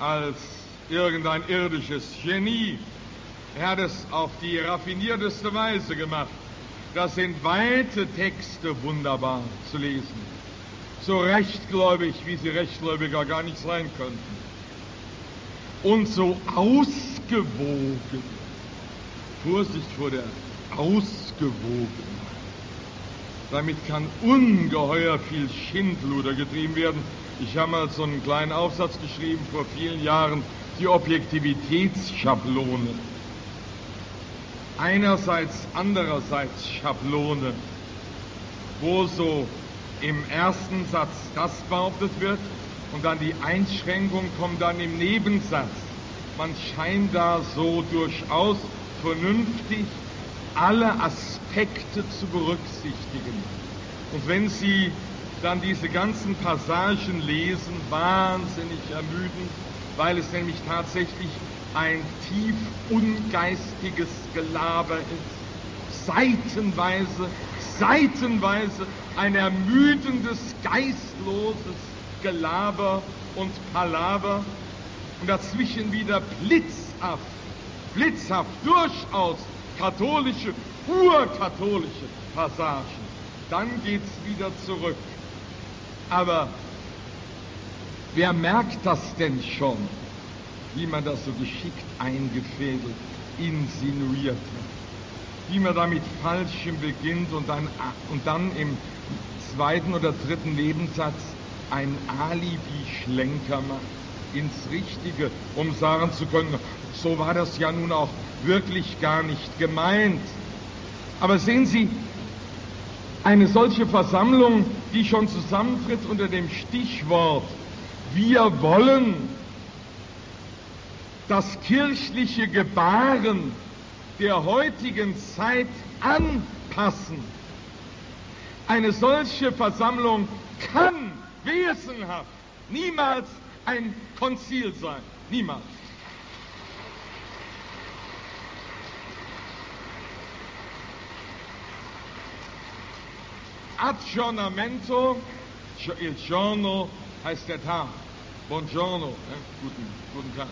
als irgendein irdisches Genie. Er hat es auf die raffinierteste Weise gemacht. Das sind weite Texte wunderbar zu lesen. So rechtgläubig, wie sie Rechtgläubiger gar nicht sein könnten. Und so ausgewogen. Vorsicht vor der Ausgewogenheit. Damit kann ungeheuer viel Schindluder getrieben werden. Ich habe mal so einen kleinen Aufsatz geschrieben vor vielen Jahren, die Objektivitätsschablone. Einerseits, andererseits Schablone, wo so im ersten Satz das behauptet wird und dann die Einschränkung kommt dann im Nebensatz. Man scheint da so durchaus vernünftig alle Aspekte zu berücksichtigen. Und wenn Sie dann diese ganzen Passagen lesen, wahnsinnig ermüdend, weil es nämlich tatsächlich ein tief ungeistiges Gelaber ist. Seitenweise, seitenweise ein ermüdendes, geistloses Gelaber und Palaver und dazwischen wieder blitzhaft, blitzhaft durchaus katholische, urkatholische Passagen. Dann geht's wieder zurück. Aber wer merkt das denn schon, wie man das so geschickt eingefädelt, insinuiert hat? Wie man da mit Falschem beginnt und dann, und dann im zweiten oder dritten Nebensatz ein Alibi-Schlenker macht ins Richtige, um sagen zu können, so war das ja nun auch wirklich gar nicht gemeint. Aber sehen Sie, eine solche Versammlung, die schon zusammentritt unter dem Stichwort wir wollen das kirchliche Gebaren der heutigen Zeit anpassen. Eine solche Versammlung kann wesenhaft niemals ein Konzil sein. Niemals. Aggiornamento, il giorno heißt der Tag. Buongiorno, ne? guten, guten Tag.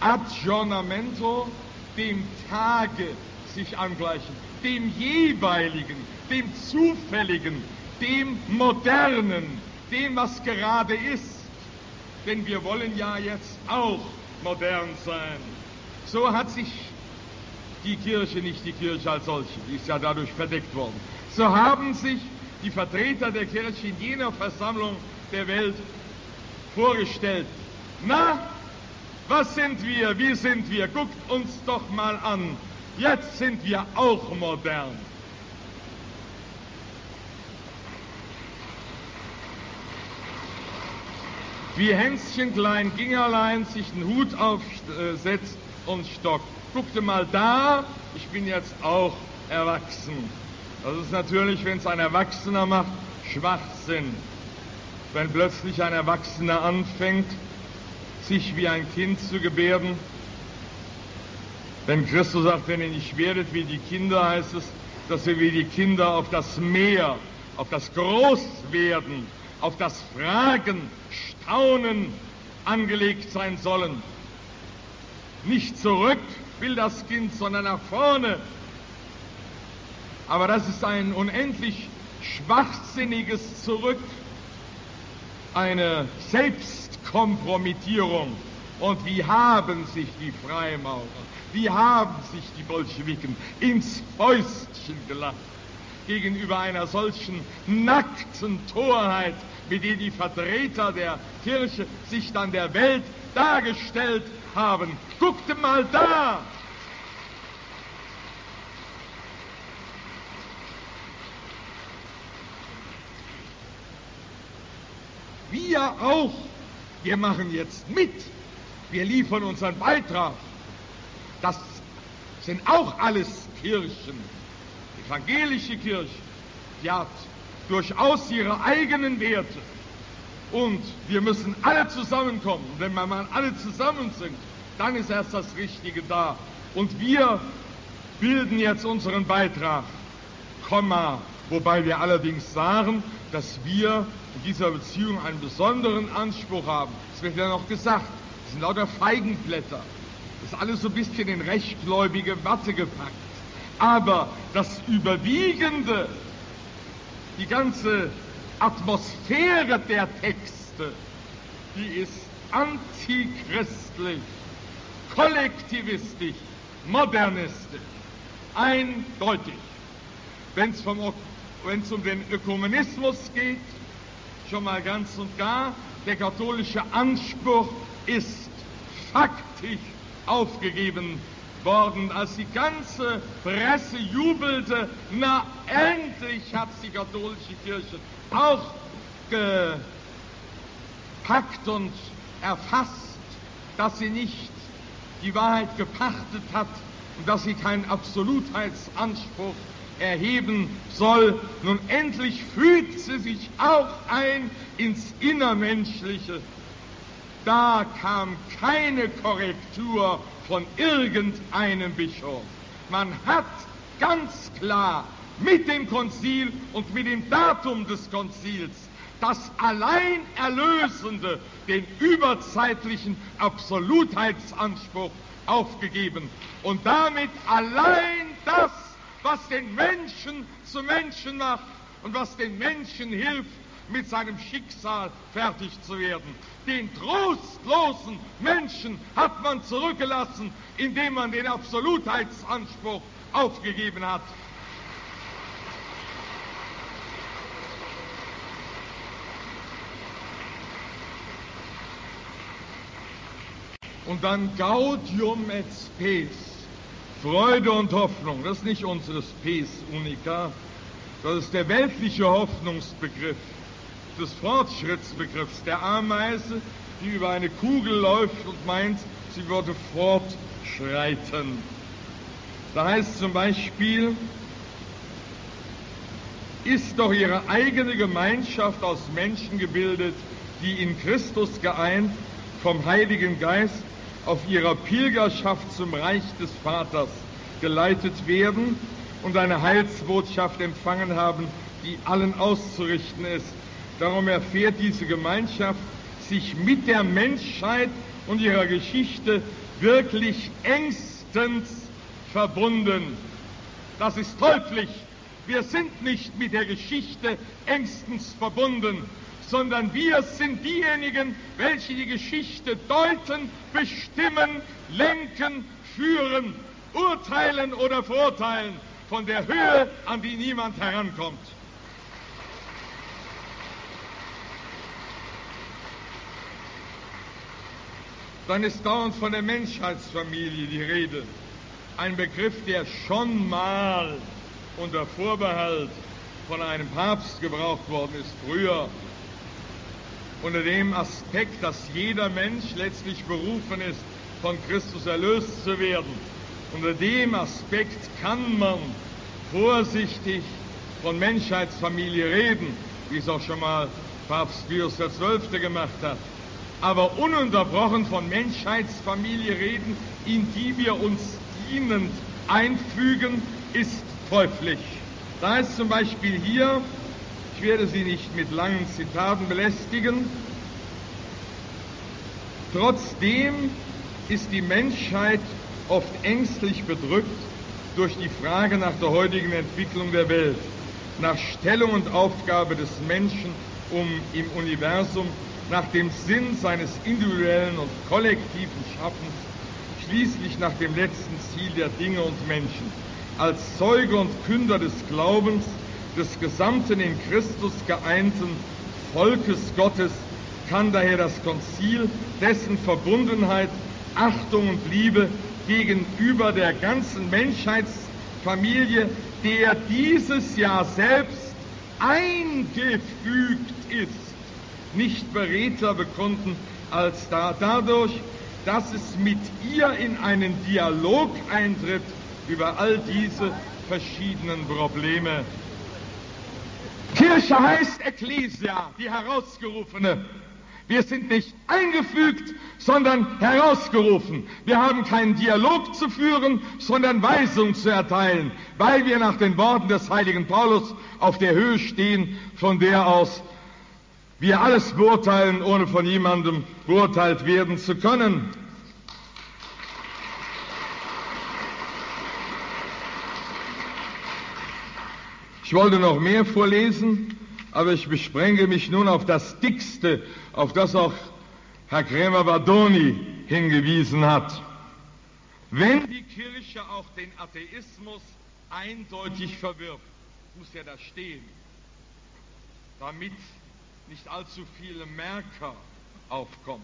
Aggiornamento, dem Tage sich angleichen, dem jeweiligen, dem zufälligen, dem modernen, dem, was gerade ist. Denn wir wollen ja jetzt auch modern sein. So hat sich die Kirche, nicht die Kirche als solche, die ist ja dadurch verdeckt worden, so haben sich die Vertreter der Kirche in jener Versammlung der Welt vorgestellt. Na, was sind wir? Wie sind wir? Guckt uns doch mal an. Jetzt sind wir auch modern. Wie Hänschen Klein Gingerlein sich den Hut aufsetzt und stockt. Guckte mal da, ich bin jetzt auch erwachsen. Das ist natürlich, wenn es ein Erwachsener macht, Schwachsinn. Wenn plötzlich ein Erwachsener anfängt, sich wie ein Kind zu gebärden. Wenn Christus sagt, wenn ihr nicht werdet wie die Kinder, heißt es, dass wir wie die Kinder auf das Meer, auf das Großwerden, auf das Fragen, Staunen angelegt sein sollen. Nicht zurück will das Kind, sondern nach vorne aber das ist ein unendlich schwachsinniges Zurück, eine Selbstkompromittierung. Und wie haben sich die Freimaurer, wie haben sich die Bolschewiken ins Fäustchen gelacht gegenüber einer solchen nackten Torheit, mit der die Vertreter der Kirche sich dann der Welt dargestellt haben. Guckte mal da, Wir auch. Wir machen jetzt mit. Wir liefern unseren Beitrag. Das sind auch alles Kirchen. Die evangelische Kirche, die hat durchaus ihre eigenen Werte. Und wir müssen alle zusammenkommen. Wenn wir mal alle zusammen sind, dann ist erst das Richtige da. Und wir bilden jetzt unseren Beitrag. Komma. Wobei wir allerdings sagen, dass wir in dieser Beziehung einen besonderen Anspruch haben. Es wird ja noch gesagt, es sind lauter Feigenblätter. Das ist alles so ein bisschen in rechtgläubige Watte gepackt. Aber das Überwiegende, die ganze Atmosphäre der Texte, die ist antichristlich, kollektivistisch, modernistisch. eindeutig. Wenn es um den Ökumenismus geht, schon mal ganz und gar, der katholische Anspruch ist faktisch aufgegeben worden, als die ganze Presse jubelte, na endlich hat die katholische Kirche auch gepackt und erfasst, dass sie nicht die Wahrheit gepachtet hat und dass sie keinen Absolutheitsanspruch erheben soll. Nun endlich fügt sie sich auch ein ins Innermenschliche. Da kam keine Korrektur von irgendeinem Bischof. Man hat ganz klar mit dem Konzil und mit dem Datum des Konzils das allein Erlösende, den überzeitlichen Absolutheitsanspruch aufgegeben und damit allein das, was den Menschen zu Menschen macht und was den Menschen hilft, mit seinem Schicksal fertig zu werden. Den trostlosen Menschen hat man zurückgelassen, indem man den Absolutheitsanspruch aufgegeben hat. Und dann Gaudium et Spes, Freude und Hoffnung, das ist nicht unsere Spes Unica, das ist der weltliche Hoffnungsbegriff des Fortschrittsbegriffs der Ameise, die über eine Kugel läuft und meint, sie würde fortschreiten. Da heißt zum Beispiel, ist doch ihre eigene Gemeinschaft aus Menschen gebildet, die in Christus geeint vom Heiligen Geist auf ihrer Pilgerschaft zum Reich des Vaters geleitet werden und eine Heilsbotschaft empfangen haben, die allen auszurichten ist. Darum erfährt diese Gemeinschaft sich mit der Menschheit und ihrer Geschichte wirklich engstens verbunden. Das ist teuflisch. Wir sind nicht mit der Geschichte engstens verbunden, sondern wir sind diejenigen, welche die Geschichte deuten, bestimmen, lenken, führen, urteilen oder verurteilen von der Höhe, an die niemand herankommt. Dann ist dauernd von der Menschheitsfamilie die Rede. Ein Begriff, der schon mal unter Vorbehalt von einem Papst gebraucht worden ist, früher unter dem Aspekt, dass jeder Mensch letztlich berufen ist, von Christus erlöst zu werden. Unter dem Aspekt kann man vorsichtig von Menschheitsfamilie reden, wie es auch schon mal Papst Pius XII. gemacht hat. Aber ununterbrochen von Menschheitsfamilie reden, in die wir uns dienend einfügen, ist teuflisch. Da ist zum Beispiel hier ich werde Sie nicht mit langen Zitaten belästigen. Trotzdem ist die Menschheit oft ängstlich bedrückt durch die Frage nach der heutigen Entwicklung der Welt, nach Stellung und Aufgabe des Menschen um im Universum, nach dem Sinn seines individuellen und kollektiven Schaffens, schließlich nach dem letzten Ziel der Dinge und Menschen. Als Zeuge und Künder des Glaubens des gesamten in Christus geeinten Volkes Gottes kann daher das Konzil dessen Verbundenheit, Achtung und Liebe gegenüber der ganzen Menschheitsfamilie, der dieses Jahr selbst eingefügt ist, nicht beredter bekunden als da, dadurch, dass es mit ihr in einen Dialog eintritt über all diese verschiedenen Probleme. Kirche heißt Ecclesia, die Herausgerufene. Wir sind nicht eingefügt, sondern herausgerufen. Wir haben keinen Dialog zu führen, sondern Weisung zu erteilen, weil wir nach den Worten des heiligen Paulus auf der Höhe stehen, von der aus wir alles beurteilen, ohne von jemandem beurteilt werden zu können. Ich wollte noch mehr vorlesen, aber ich besprenge mich nun auf das Dickste, auf das auch Herr Krämer-Badoni hingewiesen hat. Wenn die Kirche auch den Atheismus eindeutig verwirft. Muss ja da stehen, damit nicht allzu viele Merker aufkommen.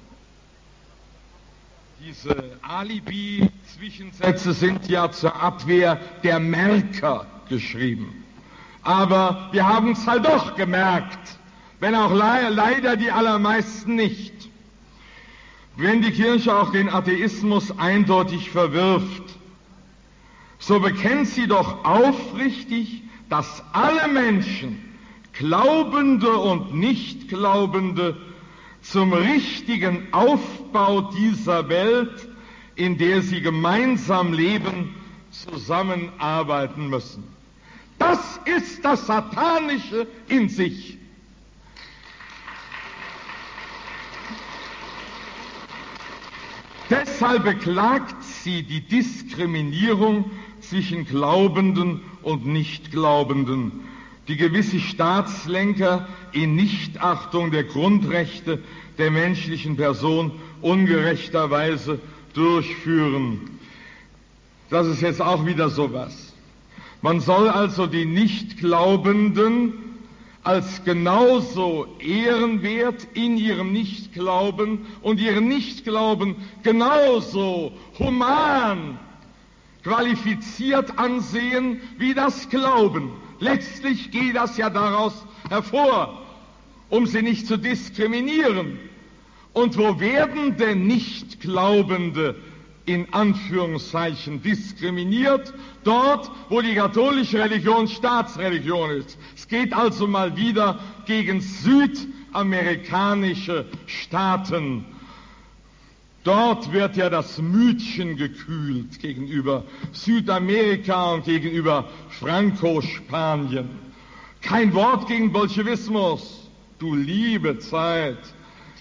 Diese Alibi-Zwischensätze sind ja zur Abwehr der Merker geschrieben. Aber wir haben es halt doch gemerkt, wenn auch le leider die allermeisten nicht. Wenn die Kirche auch den Atheismus eindeutig verwirft, so bekennt sie doch aufrichtig, dass alle Menschen, Glaubende und Nichtglaubende, zum richtigen Aufbau dieser Welt, in der sie gemeinsam leben, zusammenarbeiten müssen. Das ist das Satanische in sich. Deshalb beklagt sie die Diskriminierung zwischen Glaubenden und Nichtglaubenden, die gewisse Staatslenker in Nichtachtung der Grundrechte der menschlichen Person ungerechterweise durchführen. Das ist jetzt auch wieder sowas. Man soll also die Nichtglaubenden als genauso ehrenwert in ihrem Nichtglauben und ihren Nichtglauben genauso human qualifiziert ansehen wie das Glauben. Letztlich geht das ja daraus hervor, um sie nicht zu diskriminieren. Und wo werden denn Nichtglaubende in Anführungszeichen diskriminiert? Dort, wo die katholische Religion Staatsreligion ist. Es geht also mal wieder gegen südamerikanische Staaten. Dort wird ja das Mütchen gekühlt gegenüber Südamerika und gegenüber Franco-Spanien. Kein Wort gegen Bolschewismus. Du liebe Zeit,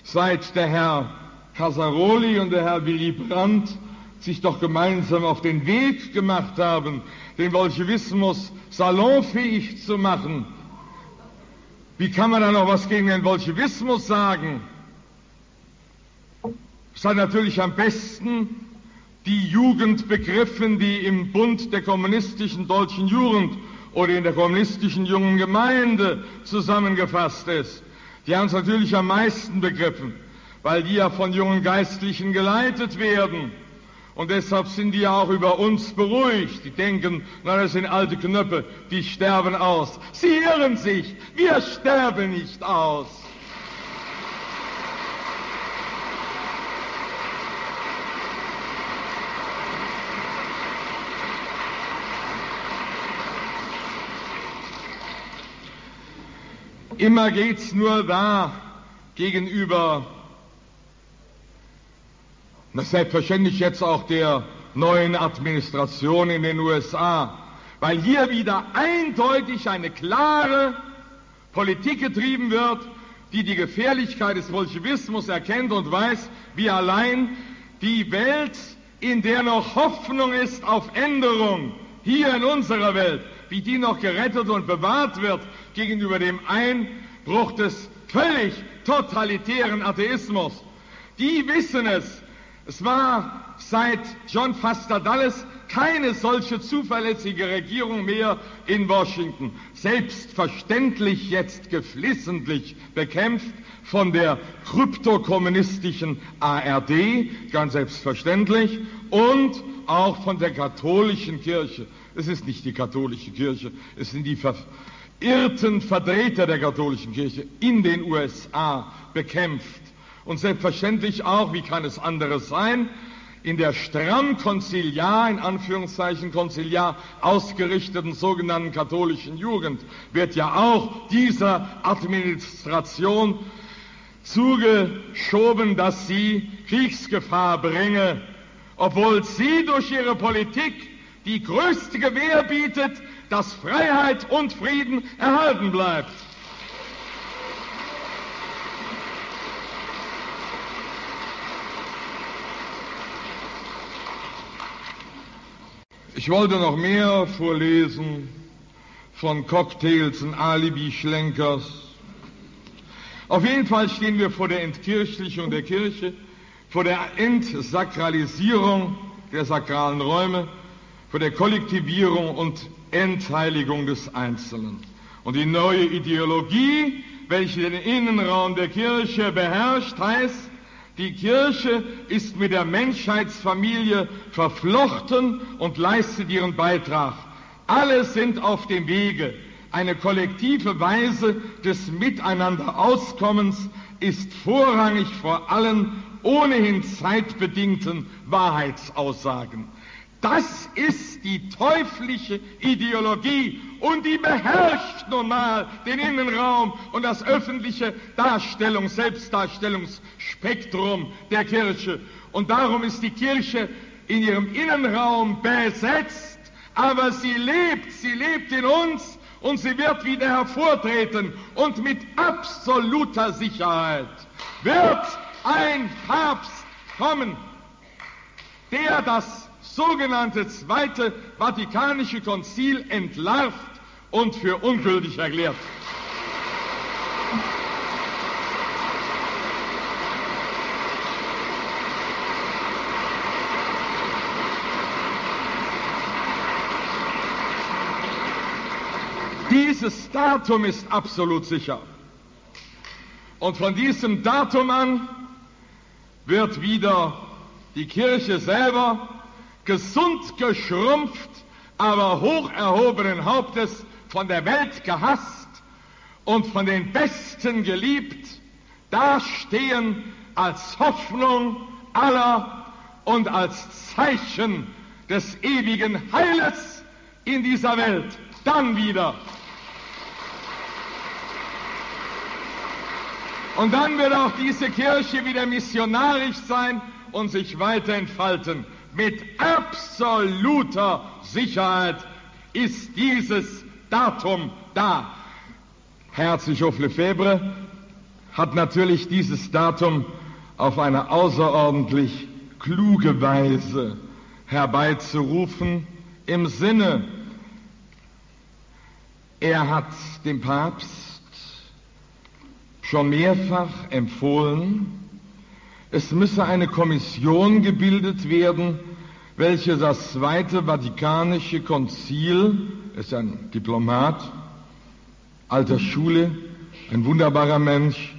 seit der Herr Casaroli und der Herr Willy Brandt sich doch gemeinsam auf den Weg gemacht haben, den Bolschewismus salonfähig zu machen. Wie kann man da noch was gegen den Bolschewismus sagen? Es hat natürlich am besten die Jugend begriffen, die im Bund der kommunistischen deutschen Jugend oder in der kommunistischen jungen Gemeinde zusammengefasst ist. Die haben es natürlich am meisten begriffen, weil die ja von jungen Geistlichen geleitet werden. Und deshalb sind die auch über uns beruhigt. Die denken, na, das sind alte Knöpfe, die sterben aus. Sie irren sich, wir sterben nicht aus. Immer geht's nur da gegenüber, na selbstverständlich jetzt auch der neuen Administration in den USA, weil hier wieder eindeutig eine klare Politik getrieben wird, die die Gefährlichkeit des Bolschewismus erkennt und weiß, wie allein die Welt, in der noch Hoffnung ist auf Änderung, hier in unserer Welt, wie die noch gerettet und bewahrt wird gegenüber dem Einbruch des völlig totalitären Atheismus. Die wissen es. Es war seit John Foster Dulles keine solche zuverlässige Regierung mehr in Washington. Selbstverständlich jetzt geflissentlich bekämpft von der kryptokommunistischen ARD, ganz selbstverständlich, und auch von der katholischen Kirche. Es ist nicht die katholische Kirche, es sind die verirrten Vertreter der katholischen Kirche in den USA bekämpft. Und selbstverständlich auch, wie kann es anderes sein, in der stramm konziliar, in Anführungszeichen konziliar ausgerichteten sogenannten katholischen Jugend wird ja auch dieser Administration zugeschoben, dass sie Kriegsgefahr bringe, obwohl sie durch ihre Politik die größte Gewähr bietet, dass Freiheit und Frieden erhalten bleibt. Ich wollte noch mehr vorlesen von Cocktails und Alibi-Schlenkers. Auf jeden Fall stehen wir vor der Entkirchlichung der Kirche, vor der Entsakralisierung der sakralen Räume, vor der Kollektivierung und Entheiligung des Einzelnen. Und die neue Ideologie, welche den Innenraum der Kirche beherrscht, heißt, die Kirche ist mit der Menschheitsfamilie verflochten und leistet ihren Beitrag. Alle sind auf dem Wege. Eine kollektive Weise des Miteinanderauskommens ist vorrangig vor allen ohnehin zeitbedingten Wahrheitsaussagen. Das ist die teuflische Ideologie und die beherrscht nun mal den Innenraum und das öffentliche Darstellungs-, Selbstdarstellungsspektrum der Kirche. Und darum ist die Kirche in ihrem Innenraum besetzt, aber sie lebt, sie lebt in uns und sie wird wieder hervortreten und mit absoluter Sicherheit wird ein Papst kommen, der das sogenannte Zweite Vatikanische Konzil entlarvt und für ungültig erklärt. Dieses Datum ist absolut sicher. Und von diesem Datum an wird wieder die Kirche selber gesund geschrumpft, aber hoch erhobenen Hauptes von der Welt gehasst und von den Besten geliebt, dastehen als Hoffnung aller und als Zeichen des ewigen Heiles in dieser Welt. Dann wieder. Und dann wird auch diese Kirche wieder missionarisch sein und sich weiter entfalten. Mit absoluter Sicherheit ist dieses Datum da. Herzbischof Lefebvre hat natürlich dieses Datum auf eine außerordentlich kluge Weise herbeizurufen im Sinne, er hat dem Papst schon mehrfach empfohlen, es müsse eine Kommission gebildet werden, welche das Zweite Vatikanische Konzil, er ist ein Diplomat, alter Schule, ein wunderbarer Mensch,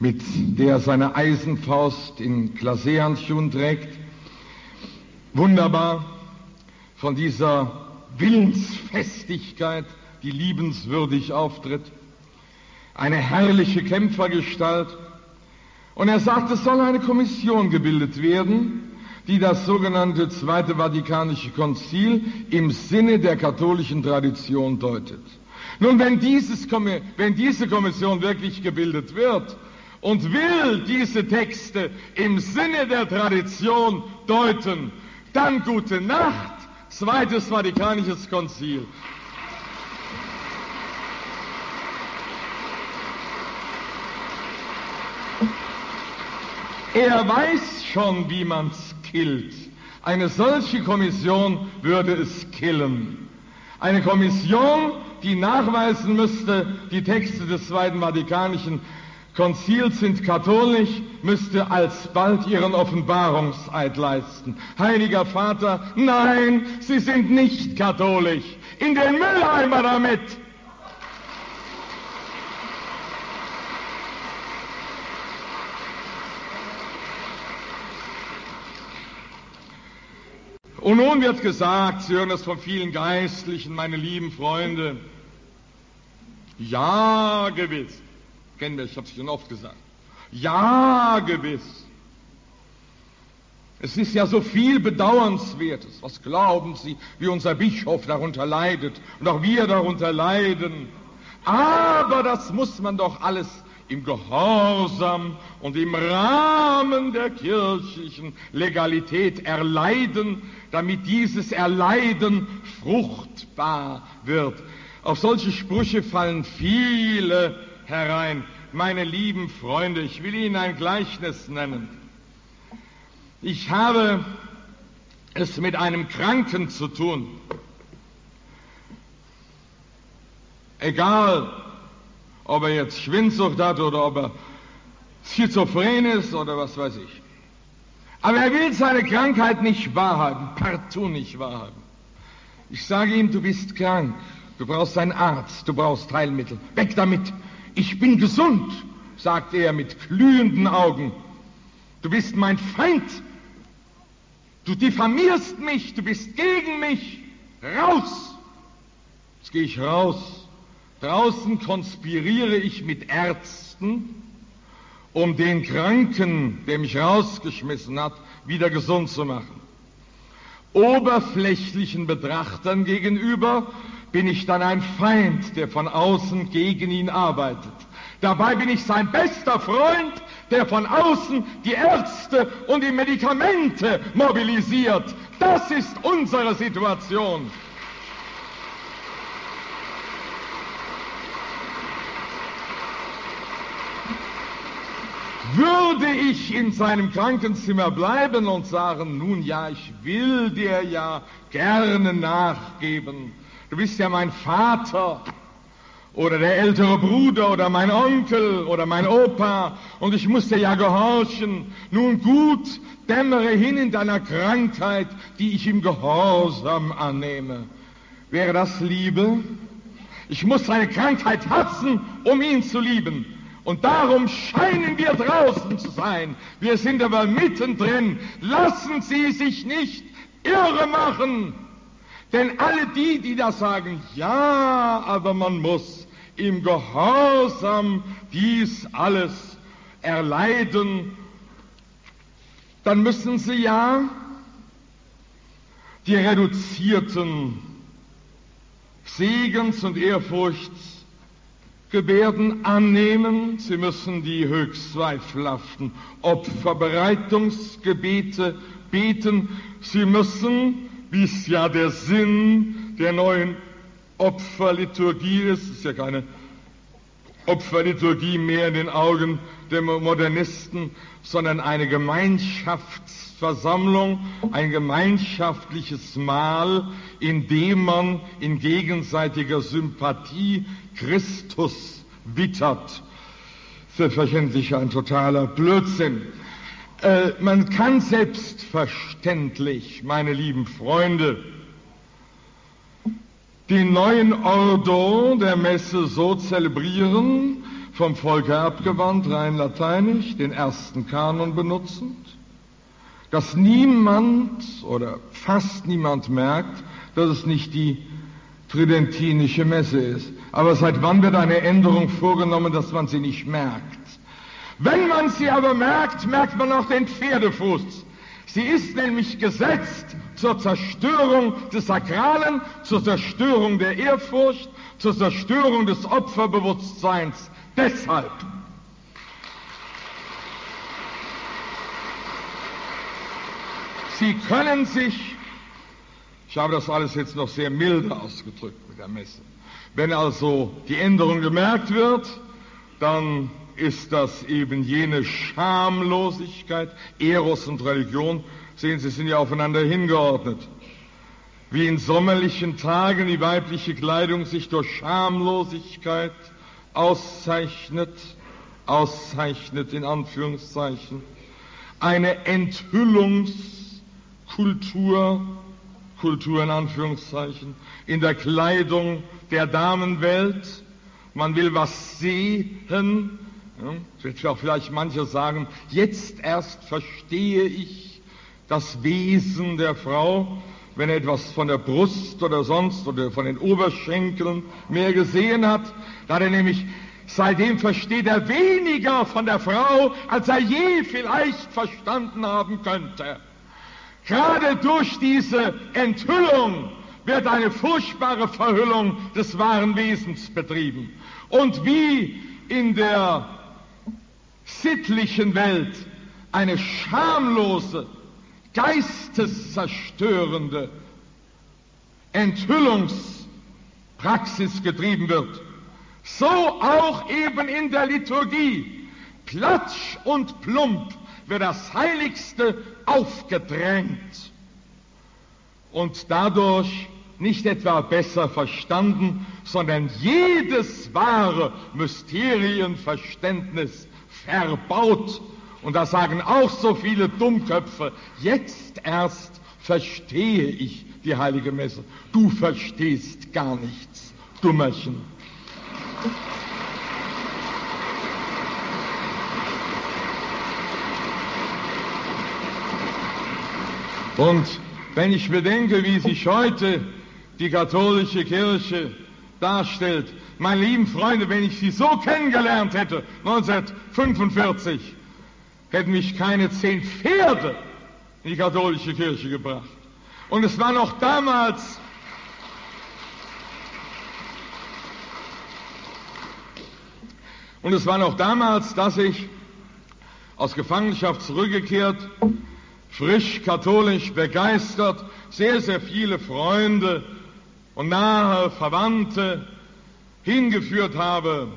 mit der seine Eisenfaust in Glaseehandschuhen trägt, wunderbar von dieser Willensfestigkeit, die liebenswürdig auftritt, eine herrliche Kämpfergestalt, und er sagt, es soll eine Kommission gebildet werden, die das sogenannte Zweite Vatikanische Konzil im Sinne der katholischen Tradition deutet. Nun, wenn, dieses, wenn diese Kommission wirklich gebildet wird und will diese Texte im Sinne der Tradition deuten, dann gute Nacht, Zweites Vatikanisches Konzil. Er weiß schon, wie man's killt. Eine solche Kommission würde es killen. Eine Kommission, die nachweisen müsste, die Texte des Zweiten Vatikanischen Konzils sind katholisch, müsste alsbald ihren Offenbarungseid leisten. Heiliger Vater, nein, sie sind nicht katholisch. In den Mülleimer damit! Und nun wird gesagt, Sie hören das von vielen Geistlichen, meine lieben Freunde, ja gewiss, kennen wir, ich habe es schon oft gesagt, ja gewiss. Es ist ja so viel Bedauernswertes. Was glauben Sie, wie unser Bischof darunter leidet und auch wir darunter leiden? Aber das muss man doch alles im Gehorsam und im Rahmen der kirchlichen Legalität erleiden, damit dieses Erleiden fruchtbar wird. Auf solche Sprüche fallen viele herein. Meine lieben Freunde, ich will Ihnen ein Gleichnis nennen. Ich habe es mit einem Kranken zu tun. Egal, ob er jetzt Schwindsucht hat oder ob er schizophren ist oder was weiß ich. Aber er will seine Krankheit nicht wahrhaben, partout nicht wahrhaben. Ich sage ihm, du bist krank, du brauchst einen Arzt, du brauchst Heilmittel. Weg damit! Ich bin gesund, sagt er mit glühenden Augen. Du bist mein Feind. Du diffamierst mich, du bist gegen mich. Raus! Jetzt gehe ich raus. Draußen konspiriere ich mit Ärzten, um den Kranken, der mich rausgeschmissen hat, wieder gesund zu machen. Oberflächlichen Betrachtern gegenüber bin ich dann ein Feind, der von außen gegen ihn arbeitet. Dabei bin ich sein bester Freund, der von außen die Ärzte und die Medikamente mobilisiert. Das ist unsere Situation. Würde ich in seinem Krankenzimmer bleiben und sagen, nun ja, ich will dir ja gerne nachgeben, du bist ja mein Vater oder der ältere Bruder oder mein Onkel oder mein Opa und ich muss dir ja gehorchen, nun gut, dämmere hin in deiner Krankheit, die ich im Gehorsam annehme. Wäre das Liebe? Ich muss seine Krankheit hassen, um ihn zu lieben. Und darum scheinen wir draußen zu sein. Wir sind aber mittendrin. Lassen Sie sich nicht irre machen. Denn alle die, die da sagen, ja, aber man muss im Gehorsam dies alles erleiden, dann müssen sie ja die reduzierten Segens- und Ehrfurchts Gebärden annehmen, sie müssen die höchst zweifelhaften Opferbereitungsgebete beten, sie müssen, wie es ja der Sinn der neuen Opferliturgie ist, ist ja keine Opferliturgie mehr in den Augen der Modernisten, sondern eine Gemeinschaftsversammlung, ein gemeinschaftliches Mahl, in dem man in gegenseitiger Sympathie Christus wittert. Selbstverständlich ein totaler Blödsinn. Äh, man kann selbstverständlich, meine lieben Freunde, den neuen Ordo der Messe so zelebrieren, vom Volke abgewandt, rein lateinisch, den ersten Kanon benutzend, dass niemand oder fast niemand merkt, dass es nicht die tridentinische Messe ist. Aber seit wann wird eine Änderung vorgenommen, dass man sie nicht merkt? Wenn man sie aber merkt, merkt man auch den Pferdefuß. Sie ist nämlich gesetzt zur Zerstörung des Sakralen, zur Zerstörung der Ehrfurcht, zur Zerstörung des Opferbewusstseins. Deshalb Sie können sich ich habe das alles jetzt noch sehr milde ausgedrückt mit der Messe. Wenn also die Änderung gemerkt wird, dann ist das eben jene Schamlosigkeit, Eros und Religion. Sehen Sie, sind ja aufeinander hingeordnet. Wie in sommerlichen Tagen die weibliche Kleidung sich durch Schamlosigkeit auszeichnet, auszeichnet in Anführungszeichen, eine Enthüllungskultur Kultur in Anführungszeichen, in der Kleidung der Damenwelt. Man will was sehen. Ja, wird auch vielleicht mancher sagen, jetzt erst verstehe ich das Wesen der Frau, wenn er etwas von der Brust oder sonst oder von den Oberschenkeln mehr gesehen hat. Da hat er nämlich Seitdem versteht er weniger von der Frau, als er je vielleicht verstanden haben könnte. Gerade durch diese Enthüllung wird eine furchtbare Verhüllung des wahren Wesens betrieben. Und wie in der sittlichen Welt eine schamlose, geisteszerstörende Enthüllungspraxis getrieben wird, so auch eben in der Liturgie. Platsch und plump wird das Heiligste aufgedrängt und dadurch nicht etwa besser verstanden, sondern jedes wahre Mysterienverständnis verbaut. Und da sagen auch so viele Dummköpfe, jetzt erst verstehe ich die heilige Messe. Du verstehst gar nichts, Dummerchen. Und wenn ich bedenke, wie sich heute die katholische Kirche darstellt, meine lieben Freunde, wenn ich sie so kennengelernt hätte, 1945, hätten mich keine zehn Pferde in die katholische Kirche gebracht. Und es war noch damals, und es war noch damals, dass ich aus Gefangenschaft zurückgekehrt, frisch katholisch begeistert, sehr, sehr viele Freunde und nahe Verwandte hingeführt habe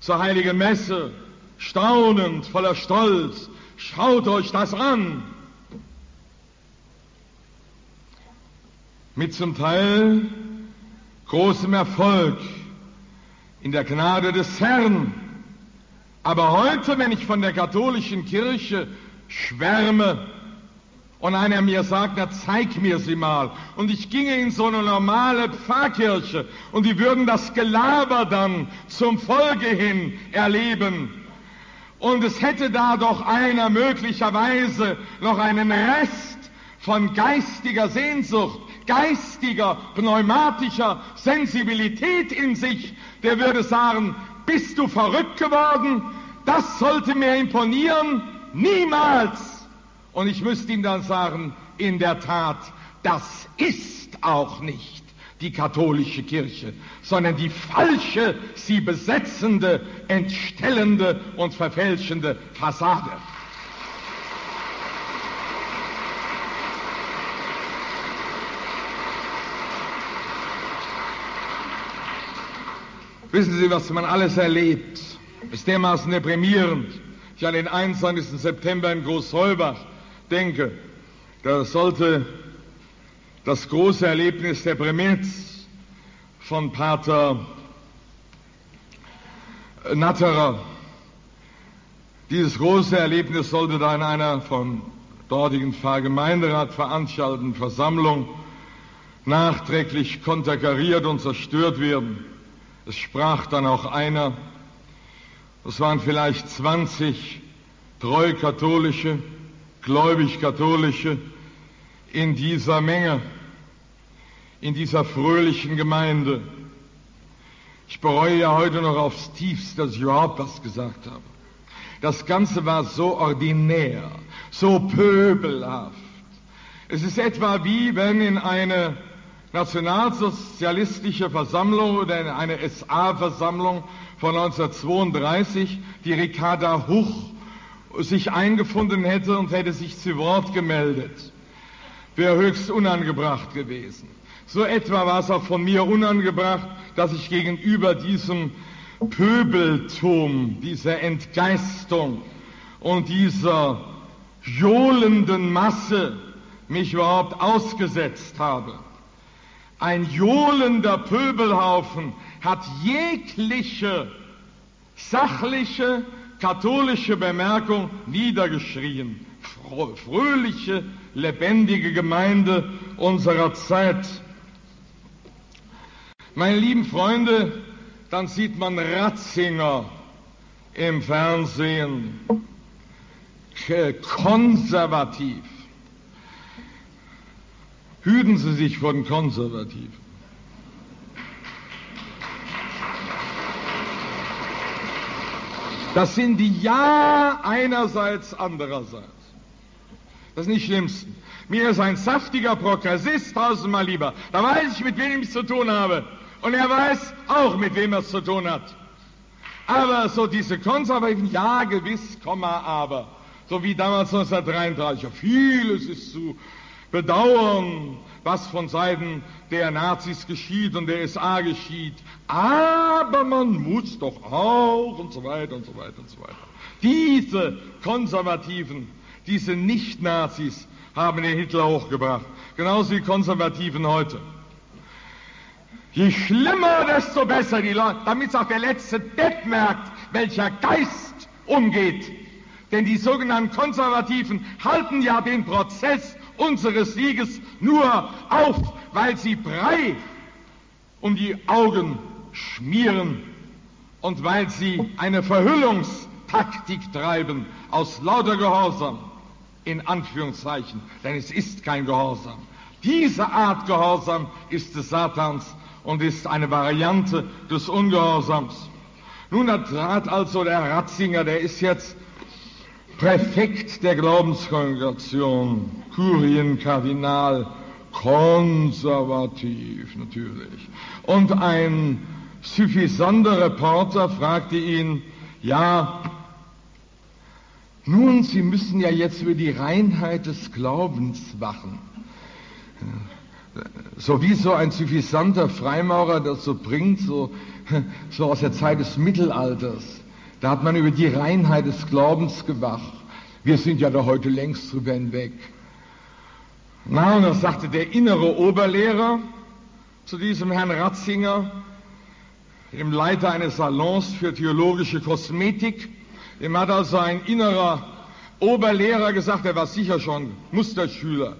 zur heiligen Messe, staunend, voller Stolz. Schaut euch das an. Mit zum Teil großem Erfolg in der Gnade des Herrn. Aber heute, wenn ich von der katholischen Kirche schwärme, und einer mir sagt, na zeig mir sie mal. Und ich ginge in so eine normale Pfarrkirche und die würden das Gelaber dann zum Folge hin erleben. Und es hätte da doch einer möglicherweise noch einen Rest von geistiger Sehnsucht, geistiger, pneumatischer Sensibilität in sich, der würde sagen, bist du verrückt geworden? Das sollte mir imponieren? Niemals! Und ich müsste ihm dann sagen, in der Tat, das ist auch nicht die katholische Kirche, sondern die falsche, sie besetzende, entstellende und verfälschende Fassade. Wissen Sie, was man alles erlebt, ist dermaßen deprimierend. Ich an den 21. September in Großheubach denke, das sollte das große Erlebnis der Prämenz von Pater Natterer, dieses große Erlebnis sollte da in einer vom dortigen Pfarrgemeinderat veranstalteten Versammlung nachträglich konterkariert und zerstört werden. Es sprach dann auch einer, es waren vielleicht 20 treu katholische, gläubig-katholische in dieser Menge, in dieser fröhlichen Gemeinde. Ich bereue ja heute noch aufs tiefste, dass ich überhaupt was gesagt habe. Das Ganze war so ordinär, so pöbelhaft. Es ist etwa wie wenn in eine nationalsozialistische Versammlung oder in eine SA-Versammlung von 1932 die Ricarda Huch sich eingefunden hätte und hätte sich zu Wort gemeldet, wäre höchst unangebracht gewesen. So etwa war es auch von mir unangebracht, dass ich gegenüber diesem Pöbeltum, dieser Entgeistung und dieser johlenden Masse mich überhaupt ausgesetzt habe. Ein johlender Pöbelhaufen hat jegliche sachliche katholische Bemerkung niedergeschrien. Fröhliche, lebendige Gemeinde unserer Zeit. Meine lieben Freunde, dann sieht man Ratzinger im Fernsehen, konservativ. Hüten Sie sich von Konservativen. Das sind die Ja einerseits, andererseits. Das ist nicht schlimmste. Mir ist ein saftiger Progressist tausendmal lieber. Da weiß ich, mit wem ich es zu tun habe. Und er weiß auch, mit wem er es zu tun hat. Aber so diese konservativen, ja gewiss, Komma, aber. So wie damals 1933. Ja, vieles ist zu bedauern, was von Seiten der Nazis geschieht und der SA geschieht. Aber man muss doch auch und so weiter und so weiter und so weiter. Diese Konservativen, diese Nicht-Nazis haben den Hitler hochgebracht. Genauso wie Konservativen heute. Je schlimmer, desto besser die Leute, damit auch der letzte Depp merkt, welcher Geist umgeht. Denn die sogenannten Konservativen halten ja den Prozess unseres Sieges nur auf, weil sie Brei um die Augen schmieren und weil sie eine Verhüllungstaktik treiben aus lauter Gehorsam, in Anführungszeichen, denn es ist kein Gehorsam. Diese Art Gehorsam ist des Satans und ist eine Variante des Ungehorsams. Nun trat also der Ratzinger, der ist jetzt Präfekt der Glaubenskongregation, Kurienkardinal, konservativ natürlich. Und ein suffisanter Reporter fragte ihn, ja, nun, Sie müssen ja jetzt über die Reinheit des Glaubens wachen. So wie so ein suffisanter Freimaurer das so bringt, so, so aus der Zeit des Mittelalters. Da hat man über die Reinheit des Glaubens gewacht. Wir sind ja da heute längst drüber hinweg. Na, und da sagte der innere Oberlehrer zu diesem Herrn Ratzinger, dem Leiter eines Salons für theologische Kosmetik, dem hat also ein innerer Oberlehrer gesagt, er war sicher schon Musterschüler,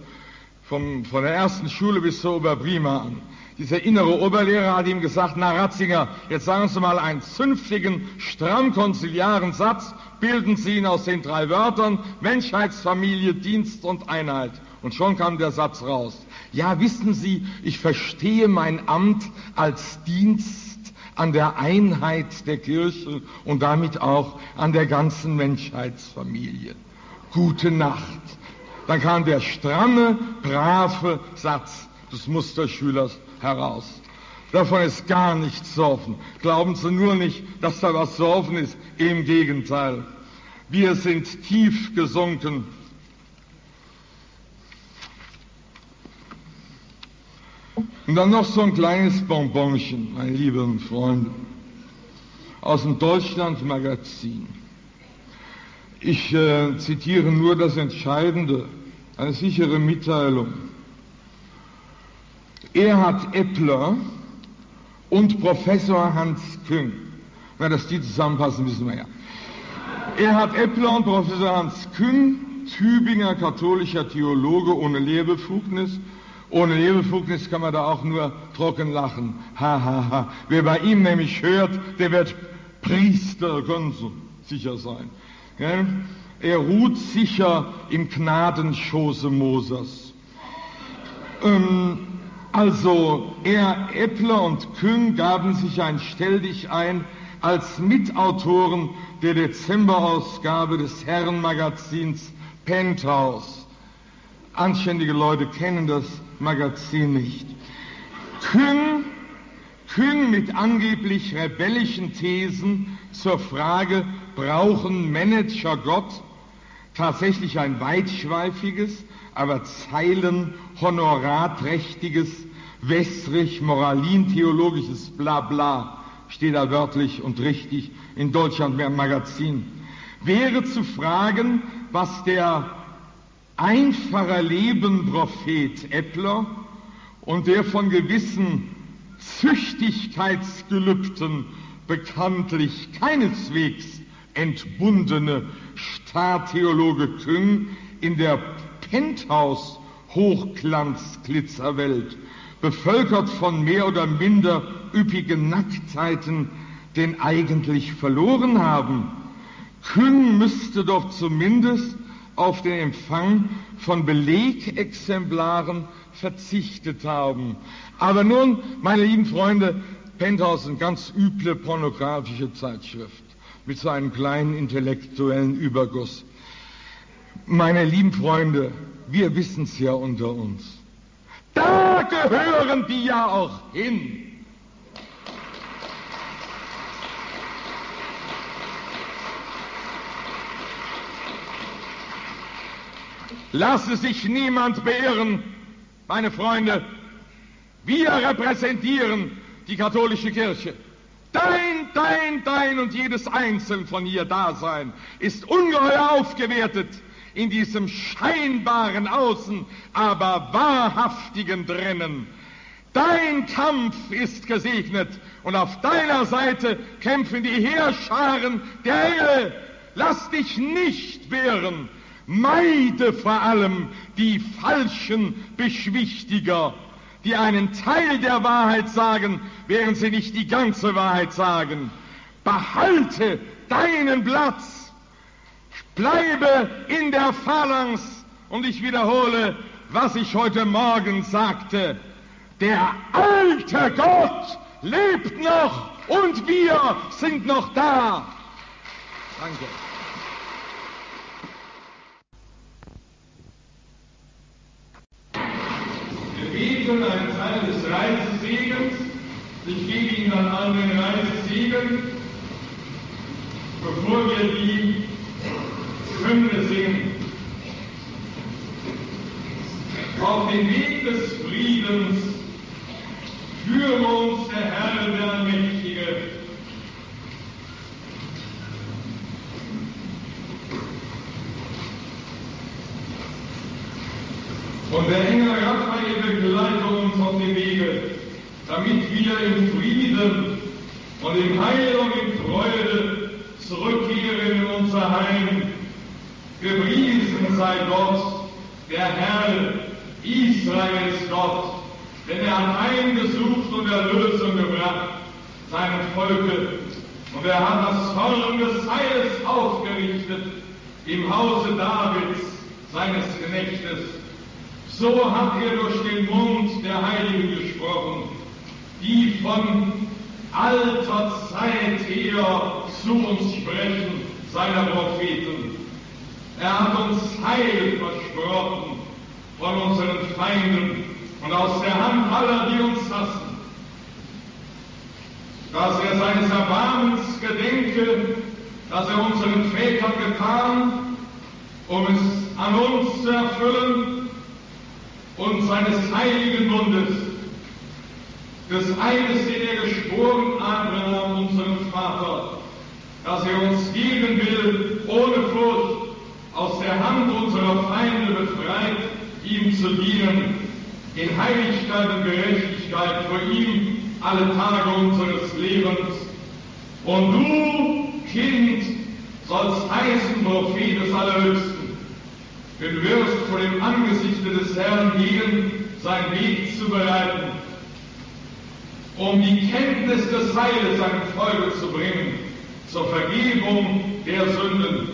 vom, von der ersten Schule bis zur Oberprima an. Dieser innere Oberlehrer hat ihm gesagt, na Ratzinger, jetzt sagen Sie mal einen zünftigen, stramm konziliaren Satz, bilden Sie ihn aus den drei Wörtern Menschheitsfamilie, Dienst und Einheit. Und schon kam der Satz raus. Ja, wissen Sie, ich verstehe mein Amt als Dienst an der Einheit der Kirche und damit auch an der ganzen Menschheitsfamilie. Gute Nacht. Dann kam der stramme, brave Satz des Musterschülers heraus. Davon ist gar nichts zu hoffen. Glauben Sie nur nicht, dass da was zu hoffen ist. Im Gegenteil. Wir sind tief gesunken Und dann noch so ein kleines Bonbonchen, meine lieben Freunde, aus dem Deutschland-Magazin. Ich äh, zitiere nur das Entscheidende, eine sichere Mitteilung. Erhard Eppler und Professor Hans Küng. Na, dass die zusammenpassen, wissen wir ja. Erhard Eppler und Professor Hans Küng, Tübinger katholischer Theologe ohne Lehrbefugnis, ohne Lehrbefugnis kann man da auch nur trocken lachen. Ha, ha, ha. Wer bei ihm nämlich hört, der wird Priester, Sie sicher sein. Ja? Er ruht sicher im Gnadenschoße Moses. Ähm, also, er, Eppler und Küng gaben sich ein Stelldich ein als Mitautoren der Dezemberausgabe des Herrenmagazins Penthouse. Anständige Leute kennen das Magazin nicht. Küng, Küng mit angeblich rebellischen Thesen zur Frage, brauchen Manager Gott? Tatsächlich ein weitschweifiges, aber zeilenhonorarträchtiges, wässrig-moralin-theologisches Blabla steht da wörtlich und richtig in Deutschland mehr Magazin. Wäre zu fragen, was der einfacher Lebenprophet Eppler und der von gewissen Züchtigkeitsgelübden bekanntlich keineswegs entbundene Startheologe Küng in der Penthouse Hochglanzglitzerwelt, bevölkert von mehr oder minder üppigen Nacktheiten, den eigentlich verloren haben. Küng müsste doch zumindest auf den Empfang von Belegexemplaren verzichtet haben. Aber nun, meine lieben Freunde, Penthouse ist eine ganz üble pornografische Zeitschrift mit so einem kleinen intellektuellen Überguss. Meine lieben Freunde, wir wissen es ja unter uns. Da gehören die ja auch hin. Lasse sich niemand beirren, meine Freunde. Wir repräsentieren die katholische Kirche. Dein, dein, dein und jedes einzeln von ihr Dasein ist ungeheuer aufgewertet in diesem scheinbaren Außen, aber wahrhaftigen Drinnen. Dein Kampf ist gesegnet und auf deiner Seite kämpfen die Heerscharen der Hölle. Lass dich nicht wehren Meide vor allem die falschen Beschwichtiger, die einen Teil der Wahrheit sagen, während sie nicht die ganze Wahrheit sagen. Behalte deinen Platz. Bleibe in der Phalanx. Und ich wiederhole, was ich heute Morgen sagte. Der alte Gott lebt noch und wir sind noch da. Danke. Beten einen Teil des Reisesegens. Ich gebe Ihnen dann an den Reisesegen, bevor wir die Hymne singen. Auf den Weg des Friedens führe uns der Herr, der Allmächtige. Und der Engel Raphael begleite uns auf dem Wege, damit wir im Frieden und im Heil und in Freude zurückkehren in unser Heim. Gepriesen sei Gott, der Herr, Israels Gott, denn er hat eingesucht und Erlösung gebracht, seinem Volke. Und er hat das Horn des Heiles aufgerichtet im Hause Davids, seines Knechtes. So hat er durch den Mund der Heiligen gesprochen, die von alter Zeit her zu uns sprechen, seiner Propheten. Er hat uns Heil versprochen von unseren Feinden und aus der Hand aller, die uns hassen. Dass er seines Erbarmens gedenke, dass er unseren Vätern getan, um es an uns zu erfüllen, und seines heiligen Bundes, des Eides, den er geschworen Abraham, unserem Vater, dass er uns geben will, ohne Furcht, aus der Hand unserer Feinde befreit, ihm zu dienen, in Heiligkeit und Gerechtigkeit vor ihm alle Tage unseres Lebens. Und du, Kind, sollst heißen Prophet des Allerhöchsten Du wirst vor dem Angesichte des Herrn gehen, seinen Weg zu bereiten, um die Kenntnis des Heiles seinem Volke zu bringen, zur Vergebung der Sünden,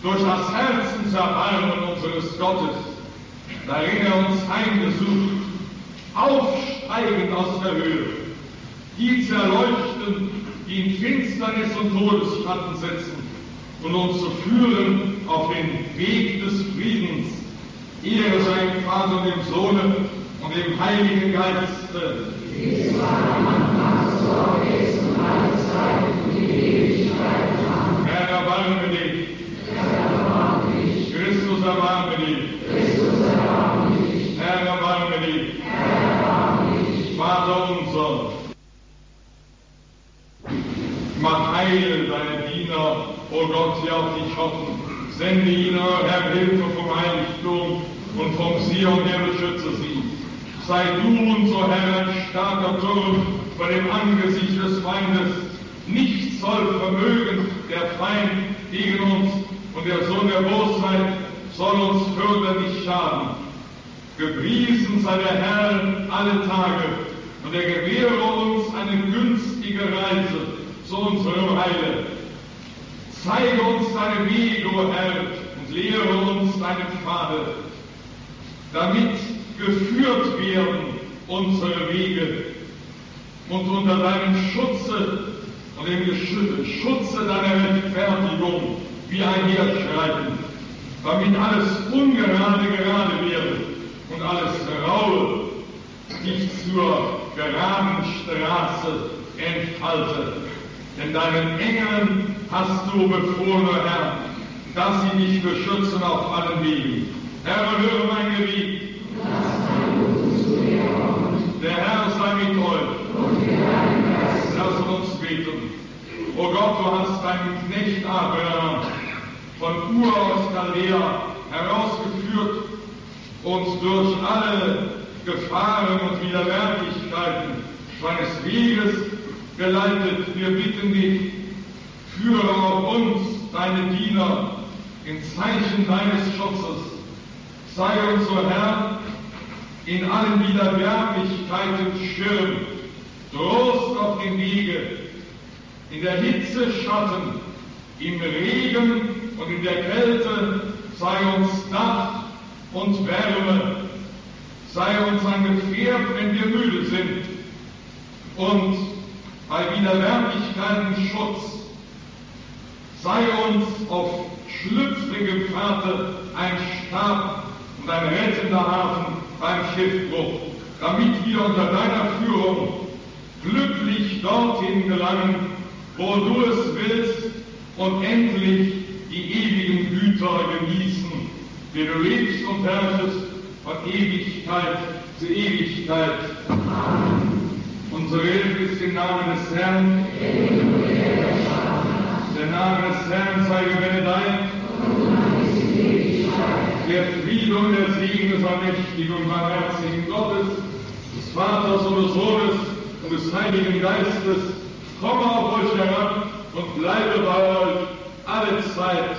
durch das Herzenserbarmen unseres Gottes, darin er uns heimgesucht, aufsteigend aus der Höhe, die zu erleuchten, die in Finsternis und Todesschatten sitzen, und uns zu führen auf den Weg des Friedens. Ehre sei dem Vater und dem Sohne und dem Heiligen Geiste. Herr, erbarme dich. Christus, erbarme dich. Christus, erbarme dich. Herr, erbarme dich. Herr, erbarme. Vater unser, mach heil deine Diener, o Gott, die auf dich hoffen. Sende ihnen, Herr, Hilfe vom Heiligtum und vom Sion, der beschütze sie. Sei du unser Herr, ein starker Turm vor dem Angesicht des Feindes. Nichts soll vermögen der Feind gegen uns und der Sohn der Bosheit soll uns fürderlich schaden. Gepriesen sei der Herr alle Tage und er gewähre uns eine günstige Reise zu unserem Heile. Zeige uns deine Wege, o Herr, und lehre uns deinen Pfade, damit geführt werden unsere Wege und unter deinem Schutze und dem Schutze deiner Rechtfertigung wir einherschreiten, damit alles Ungerade gerade werde und alles Raue sich zur geraden Straße entfalte. Denn deinen Engeln hast du befohlen, Herr, dass sie dich beschützen auf allen Wegen. Herr, höre mein Gebet. Der Herr sei mit euch. Lass uns beten. O Gott, du hast deinen Knecht Abraham von Ur aus Chaldea herausgeführt und durch alle Gefahren und Widerwärtigkeiten seines Weges geleitet. Wir bitten dich, führe auch uns, deine Diener, in Zeichen deines Schutzes. Sei uns, o Herr, in allen Widerwärtigkeiten Schirm, Trost auf dem Wege, in der Hitze Schatten, im Regen und in der Kälte sei uns Dach und Wärme, sei uns ein Gefährt, wenn wir müde sind und bei Widerwärtigkeiten Schutz, sei uns auf schlüpfrigem Pfade ein Stab und ein rettender Hafen beim Schiffbruch, damit wir unter deiner Führung glücklich dorthin gelangen, wo du es willst und endlich die ewigen Güter genießen, denn du lebst und herrschest von Ewigkeit zu Ewigkeit. Amen. Unsere Hilfe ist im Namen des Herrn. Der Name des Herrn sei gebenedeit. Der Friede und der Segen des allmächtigen und barmherzigen Gottes, des Vaters und des Sohnes und des Heiligen Geistes, komme auf euch herab und bleibe bei euch alle Zeit